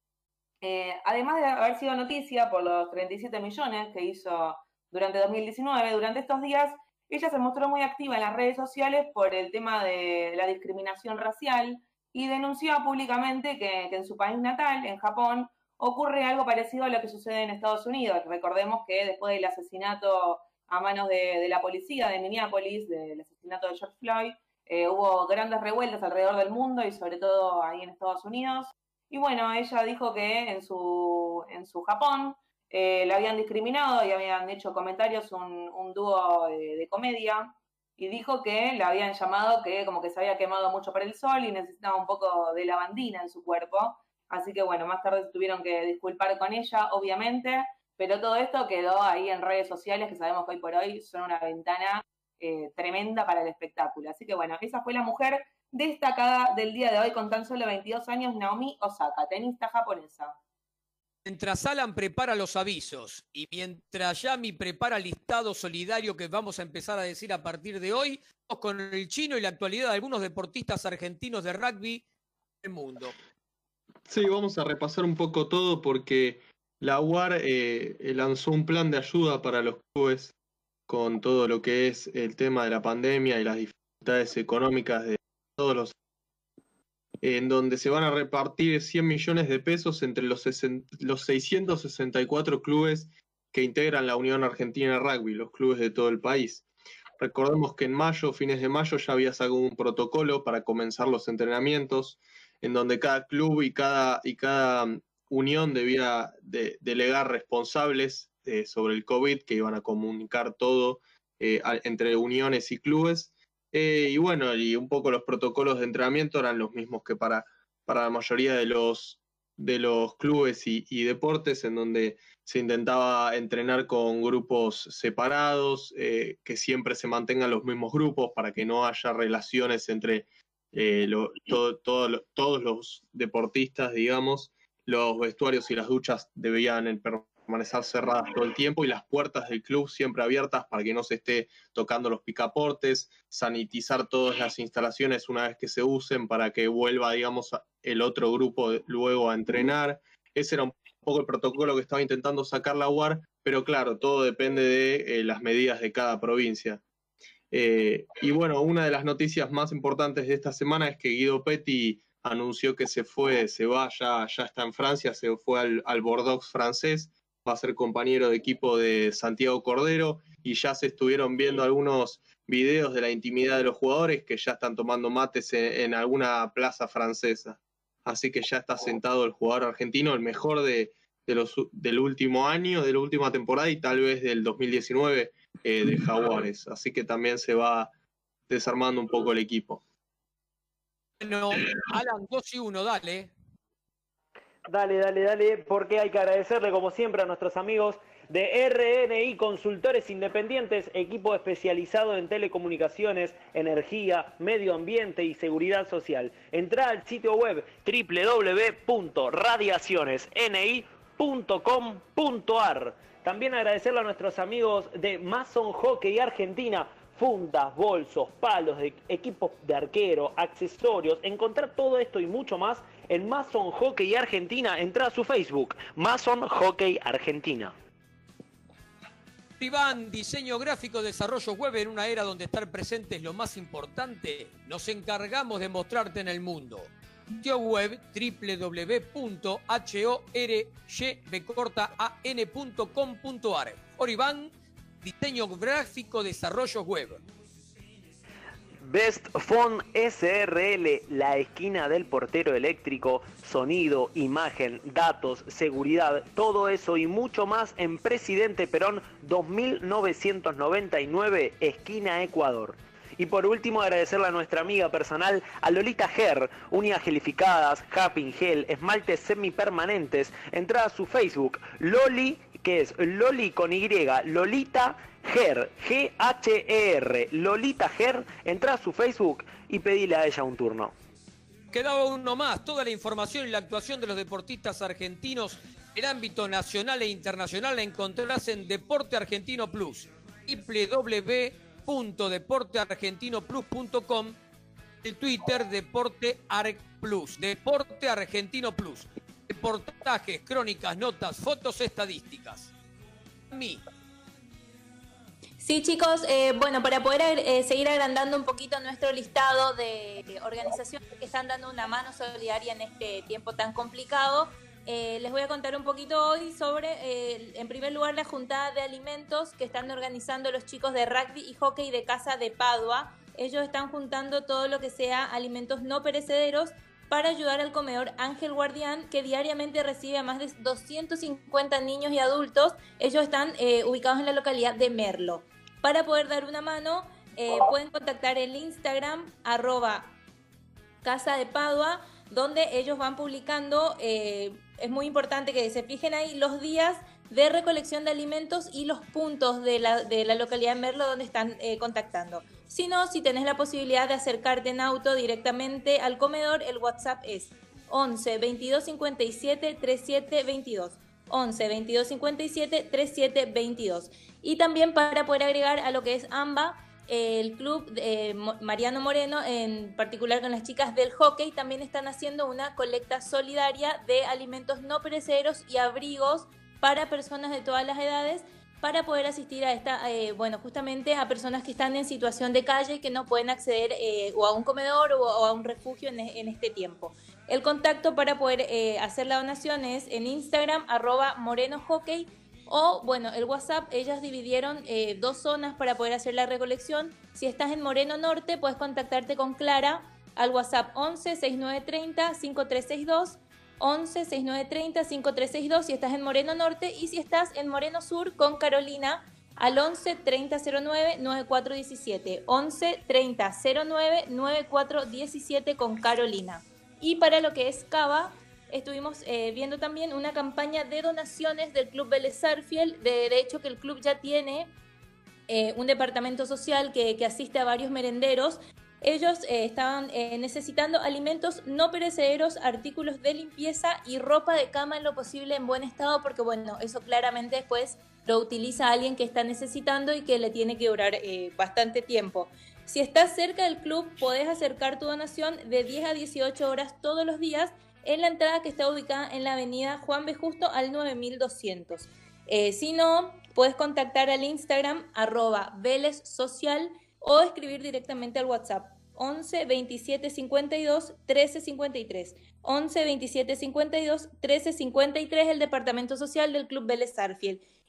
Eh, además de haber sido noticia por los 37 millones que hizo durante 2019. Durante estos días, ella se mostró muy activa en las redes sociales por el tema de la discriminación racial y denunció públicamente que, en su país natal, en Japón, ocurre algo parecido a lo que sucede en Estados Unidos. Recordemos que después del asesinato a manos de, la policía de Minneapolis, del asesinato de George Floyd, eh, hubo grandes revueltas alrededor del mundo y sobre todo ahí en Estados Unidos. Y bueno, ella dijo que en su, en su Japón eh, la habían discriminado y habían hecho comentarios un, dúo de, comedia y dijo que la habían llamado que como que se había quemado mucho por el sol y necesitaba un poco de lavandina en su cuerpo. Así que bueno, más tarde tuvieron que disculpar con ella, obviamente, pero todo esto quedó ahí en redes sociales que sabemos que hoy por hoy son una ventana eh, tremenda para el espectáculo. Así que bueno, esa fue la mujer destacada del día de hoy con tan solo 22 años, Naomi Osaka, tenista japonesa. Mientras Alan prepara los avisos y mientras Yami prepara el listado solidario que vamos a empezar a decir a partir de hoy, vamos con el chino y la actualidad de algunos deportistas argentinos de rugby del mundo. Sí, vamos a repasar un poco todo porque la UAR eh, lanzó un plan de ayuda para los clubes con todo lo que es el tema de la pandemia y las dificultades económicas de todos los en donde se van a repartir 100 millones de pesos entre los, los 664 clubes que integran la Unión Argentina Rugby, los clubes de todo el país. Recordemos que en mayo, fines de mayo, ya había sacado un protocolo para comenzar los entrenamientos, en donde cada club y cada, y cada unión debía delegar responsables eh, sobre el COVID que iban a comunicar todo eh, entre uniones y clubes. Eh, y bueno, y un poco los protocolos de entrenamiento eran los mismos que para, para la mayoría de los, de los clubes y, deportes, en donde se intentaba entrenar con grupos separados, que siempre se mantengan los mismos grupos para que no haya relaciones entre, todos los deportistas, digamos, los vestuarios y las duchas debían permanecer cerradas todo el tiempo y las puertas del club siempre abiertas para que no se esté tocando los picaportes, sanitizar todas las instalaciones una vez que se usen para que vuelva, digamos, el otro grupo luego a entrenar. Ese era un poco el protocolo que estaba intentando sacar la UAR, pero claro, todo depende de eh, las medidas de cada provincia. Eh, y bueno, una de las noticias más importantes de esta semana es que Guido Petti anunció que se fue, se va, ya, ya está en Francia, se fue al, al Bordeaux francés, va a ser compañero de equipo de Santiago Cordero y ya se estuvieron viendo algunos videos de la intimidad de los jugadores que ya están tomando mates en, alguna plaza francesa. Así que ya está sentado el jugador argentino, el mejor de, de los, del último año, de la última temporada y tal vez del 2019 eh, de Jaguares. Así que también se va desarmando un poco el equipo. Bueno, Alan, 2 y 1, dale. Dale, dale, dale, porque hay que agradecerle como siempre a nuestros amigos de RNI Consultores Independientes, equipo especializado en telecomunicaciones, energía, medio ambiente y seguridad social. Entra al sitio web www.radiacionesni.com.ar. También agradecerle a nuestros amigos de Mason Hockey Argentina, fundas, bolsos, palos, equipos de arquero, accesorios, encontrar todo esto y mucho más en Mason Hockey Argentina. Entra a su Facebook, Mason Hockey Argentina. Iván, diseño gráfico, desarrollo web en una era donde estar presente es lo más importante. Nos encargamos de mostrarte en el mundo. Sitio web www.horybecortaan.com.ar. Oriván, diseño gráfico, desarrollo web. Best Phone SRL, la esquina del portero eléctrico, sonido, imagen, datos, seguridad, todo eso y mucho más en Presidente Perón 2999, esquina Ecuador. Y por último, agradecerle a nuestra amiga personal, a Lolita Ger, uñas gelificadas, Happy Gel, esmaltes semipermanentes. Entra a su Facebook, Loli, es Loli con Y, Lolita Ger, G-H-E-R, Lolita Ger. Entra a su Facebook y pedile a ella un turno. Quedaba uno más. Toda la información y la actuación de los deportistas argentinos en ámbito nacional e internacional la encontrarás en Deporte Argentino Plus. www.deporteargentinoplus.com El Twitter Deporte Arg Plus. Deporte Argentino Plus. Reportajes, crónicas, notas, fotos, estadísticas. Mi. Sí, chicos, eh, bueno, para poder eh, seguir agrandando un poquito nuestro listado de organizaciones que están dando una mano solidaria en este tiempo tan complicado, eh, les voy a contar un poquito hoy sobre, eh, en primer lugar, la juntada de alimentos que están organizando los chicos de rugby y hockey de Casa de Padua. Ellos están juntando todo lo que sea alimentos no perecederos para ayudar al comedor Ángel Guardián, que diariamente recibe a más de 250 niños y adultos. Ellos están eh, ubicados en la localidad de Merlo. Para poder dar una mano, eh, pueden contactar el Instagram, arroba Casa de Padua, donde ellos van publicando, eh, es muy importante que se fijen ahí los días de recolección de alimentos y los puntos de la, de la localidad de Merlo donde están eh, contactando. Si no, si tenés la posibilidad de acercarte en auto directamente al comedor, el WhatsApp es 11 22 57 37 22. 11 22 57 37 22. Y también para poder agregar a lo que es AMBA, el club de Mariano Moreno, en particular con las chicas del hockey, también están haciendo una colecta solidaria de alimentos no perecederos y abrigos para personas de todas las edades para poder asistir a esta, eh, bueno, justamente a personas que están en situación de calle y que no pueden acceder eh, o a un comedor o, a un refugio en, este tiempo. El contacto para poder eh, hacer la donación es en Instagram, arroba Moreno Hockey, o bueno, el WhatsApp, ellas dividieron eh, dos zonas para poder hacer la recolección. Si estás en Moreno Norte, puedes contactarte con Clara al WhatsApp 11 6930 5362 11 6930 5362 si estás en Moreno Norte y si estás en Moreno Sur con Carolina al 11 3009 9417 11 3009 9417 con Carolina. Y para lo que es Cava, estuvimos eh, viendo también una campaña de donaciones del Club Vélez Sarfiel. De, de hecho, que el club ya tiene eh, un departamento social que, asiste a varios merenderos. Ellos eh, estaban eh, necesitando alimentos no perecederos, artículos de limpieza y ropa de cama en lo posible en buen estado, porque bueno, eso claramente después lo utiliza alguien que está necesitando y que le tiene que durar eh, bastante tiempo. Si estás cerca del club, podés acercar tu donación de 10 a 18 horas todos los días en la entrada que está ubicada en la avenida Juan B. Justo al 9200. si no, puedes contactar al Instagram arroba Vélez Social o escribir directamente al WhatsApp 11 27 52 13 53. 11 27 52 13 53, el Departamento Social del Club Vélez.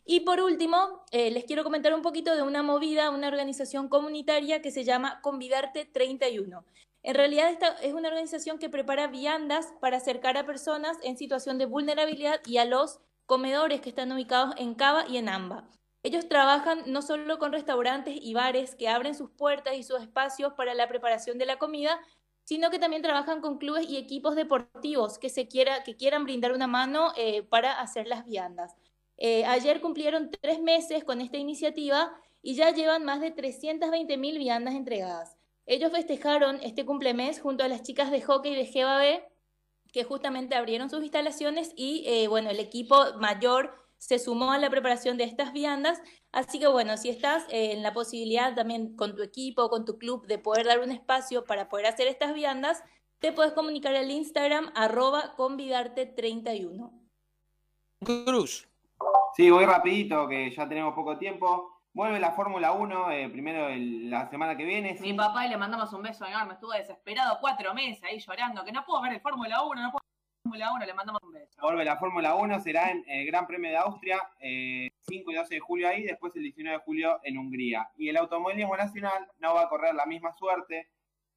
Y por último, eh, les quiero comentar un poquito de una movida, una organización comunitaria que se llama Convidarte 31. En realidad esta es una organización que prepara viandas para acercar a personas en situación de vulnerabilidad y a los comedores que están ubicados en Cava y en Amba. Ellos trabajan no solo con restaurantes y bares que abren sus puertas y sus espacios para la preparación de la comida, sino que también trabajan con clubes y equipos deportivos que, se quiera, que quieran brindar una mano eh, para hacer las viandas. Eh, ayer cumplieron tres meses con esta iniciativa y ya llevan más de 320 mil viandas entregadas. Ellos festejaron este cumplemes junto a las chicas de hockey de GBB, que justamente abrieron sus instalaciones y eh, bueno, el equipo mayor se sumó a la preparación de estas viandas. Así que bueno, si estás eh, en la posibilidad también con tu equipo, con tu club, de poder dar un espacio para poder hacer estas viandas, te puedes comunicar al Instagram arroba convidarte31. Cruz. Sí, voy rapidito, que ya tenemos poco tiempo. Vuelve la Fórmula 1, eh, primero la semana que viene. Mi papá y le mandamos un beso enorme, estuvo desesperado cuatro meses ahí llorando, que no puedo ver el Fórmula 1, no puedo Fórmula 1, le mandamos un beso. Vuelve la Fórmula 1, será en el Gran Premio de Austria, 5 eh, y 12 de julio ahí, después el 19 de julio en Hungría. Y el automovilismo nacional no va a correr la misma suerte.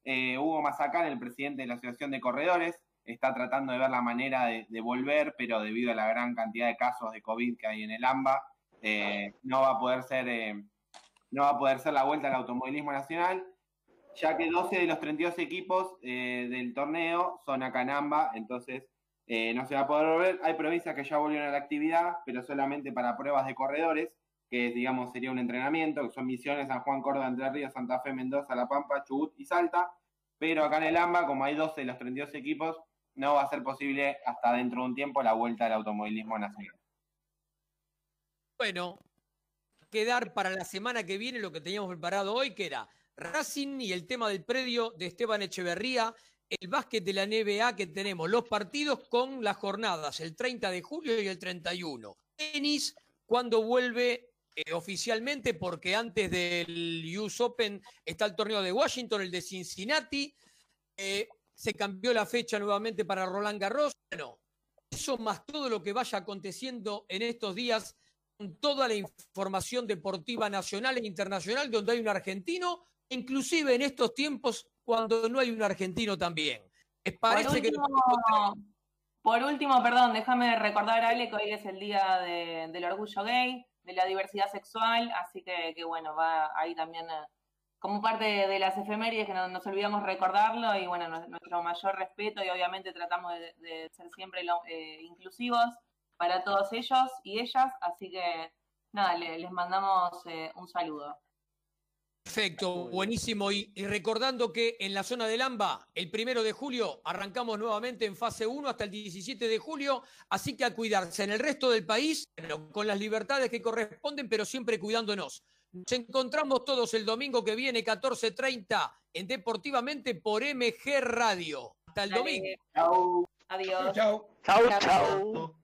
Eh, Hugo Mazacán, el presidente de la Asociación de Corredores, está tratando de ver la manera de, volver, pero debido a la gran cantidad de casos de COVID que hay en el AMBA, eh, no va a poder ser no va a poder ser la vuelta al automovilismo nacional, ya que 12 de los 32 equipos del torneo son acá en AMBA, entonces eh, no se va a poder volver. Hay provincias que ya volvieron a la actividad, pero solamente para pruebas de corredores, que digamos sería un entrenamiento, que son Misiones, San Juan, Córdoba, Entre Ríos, Santa Fe, Mendoza, La Pampa, Chubut y Salta. Pero acá en el AMBA, como hay 12 de los 32 equipos, no va a ser posible hasta dentro de un tiempo la vuelta al automovilismo nacional. Bueno, quedar para la semana que viene lo que teníamos preparado hoy, que era Racing y el tema del predio de Esteban Echeverría el básquet de la NBA que tenemos, los partidos con las jornadas, el 30 de julio y el 31. Tenis, cuando vuelve eh, oficialmente, porque antes del US Open está el torneo de Washington, el de Cincinnati. Eh, se cambió la fecha nuevamente para Roland Garros. Bueno, eso más todo lo que vaya aconteciendo en estos días, con toda la información deportiva nacional e internacional, donde hay un argentino, inclusive en estos tiempos cuando no hay un argentino también. parece por último, que... Por último, perdón, déjame recordar, Ale, que hoy es el día del orgullo gay, de la diversidad sexual, así que, bueno, va ahí también eh, como parte de, las efemérides que no, nos olvidamos recordarlo y bueno, nuestro mayor respeto y obviamente tratamos de, ser siempre eh, inclusivos para todos ellos y ellas, así que nada, les mandamos eh, un saludo. Perfecto, buenísimo. Y, recordando que en la zona del AMBA, el primero de julio, arrancamos nuevamente en fase 1 hasta el 17 de julio, así que a cuidarse en el resto del país, con las libertades que corresponden, pero siempre cuidándonos. Nos encontramos todos el domingo que viene, 14.30, en Deportivamente por MG Radio. Hasta el domingo. Chao. Adiós. Chao. Chao, chao.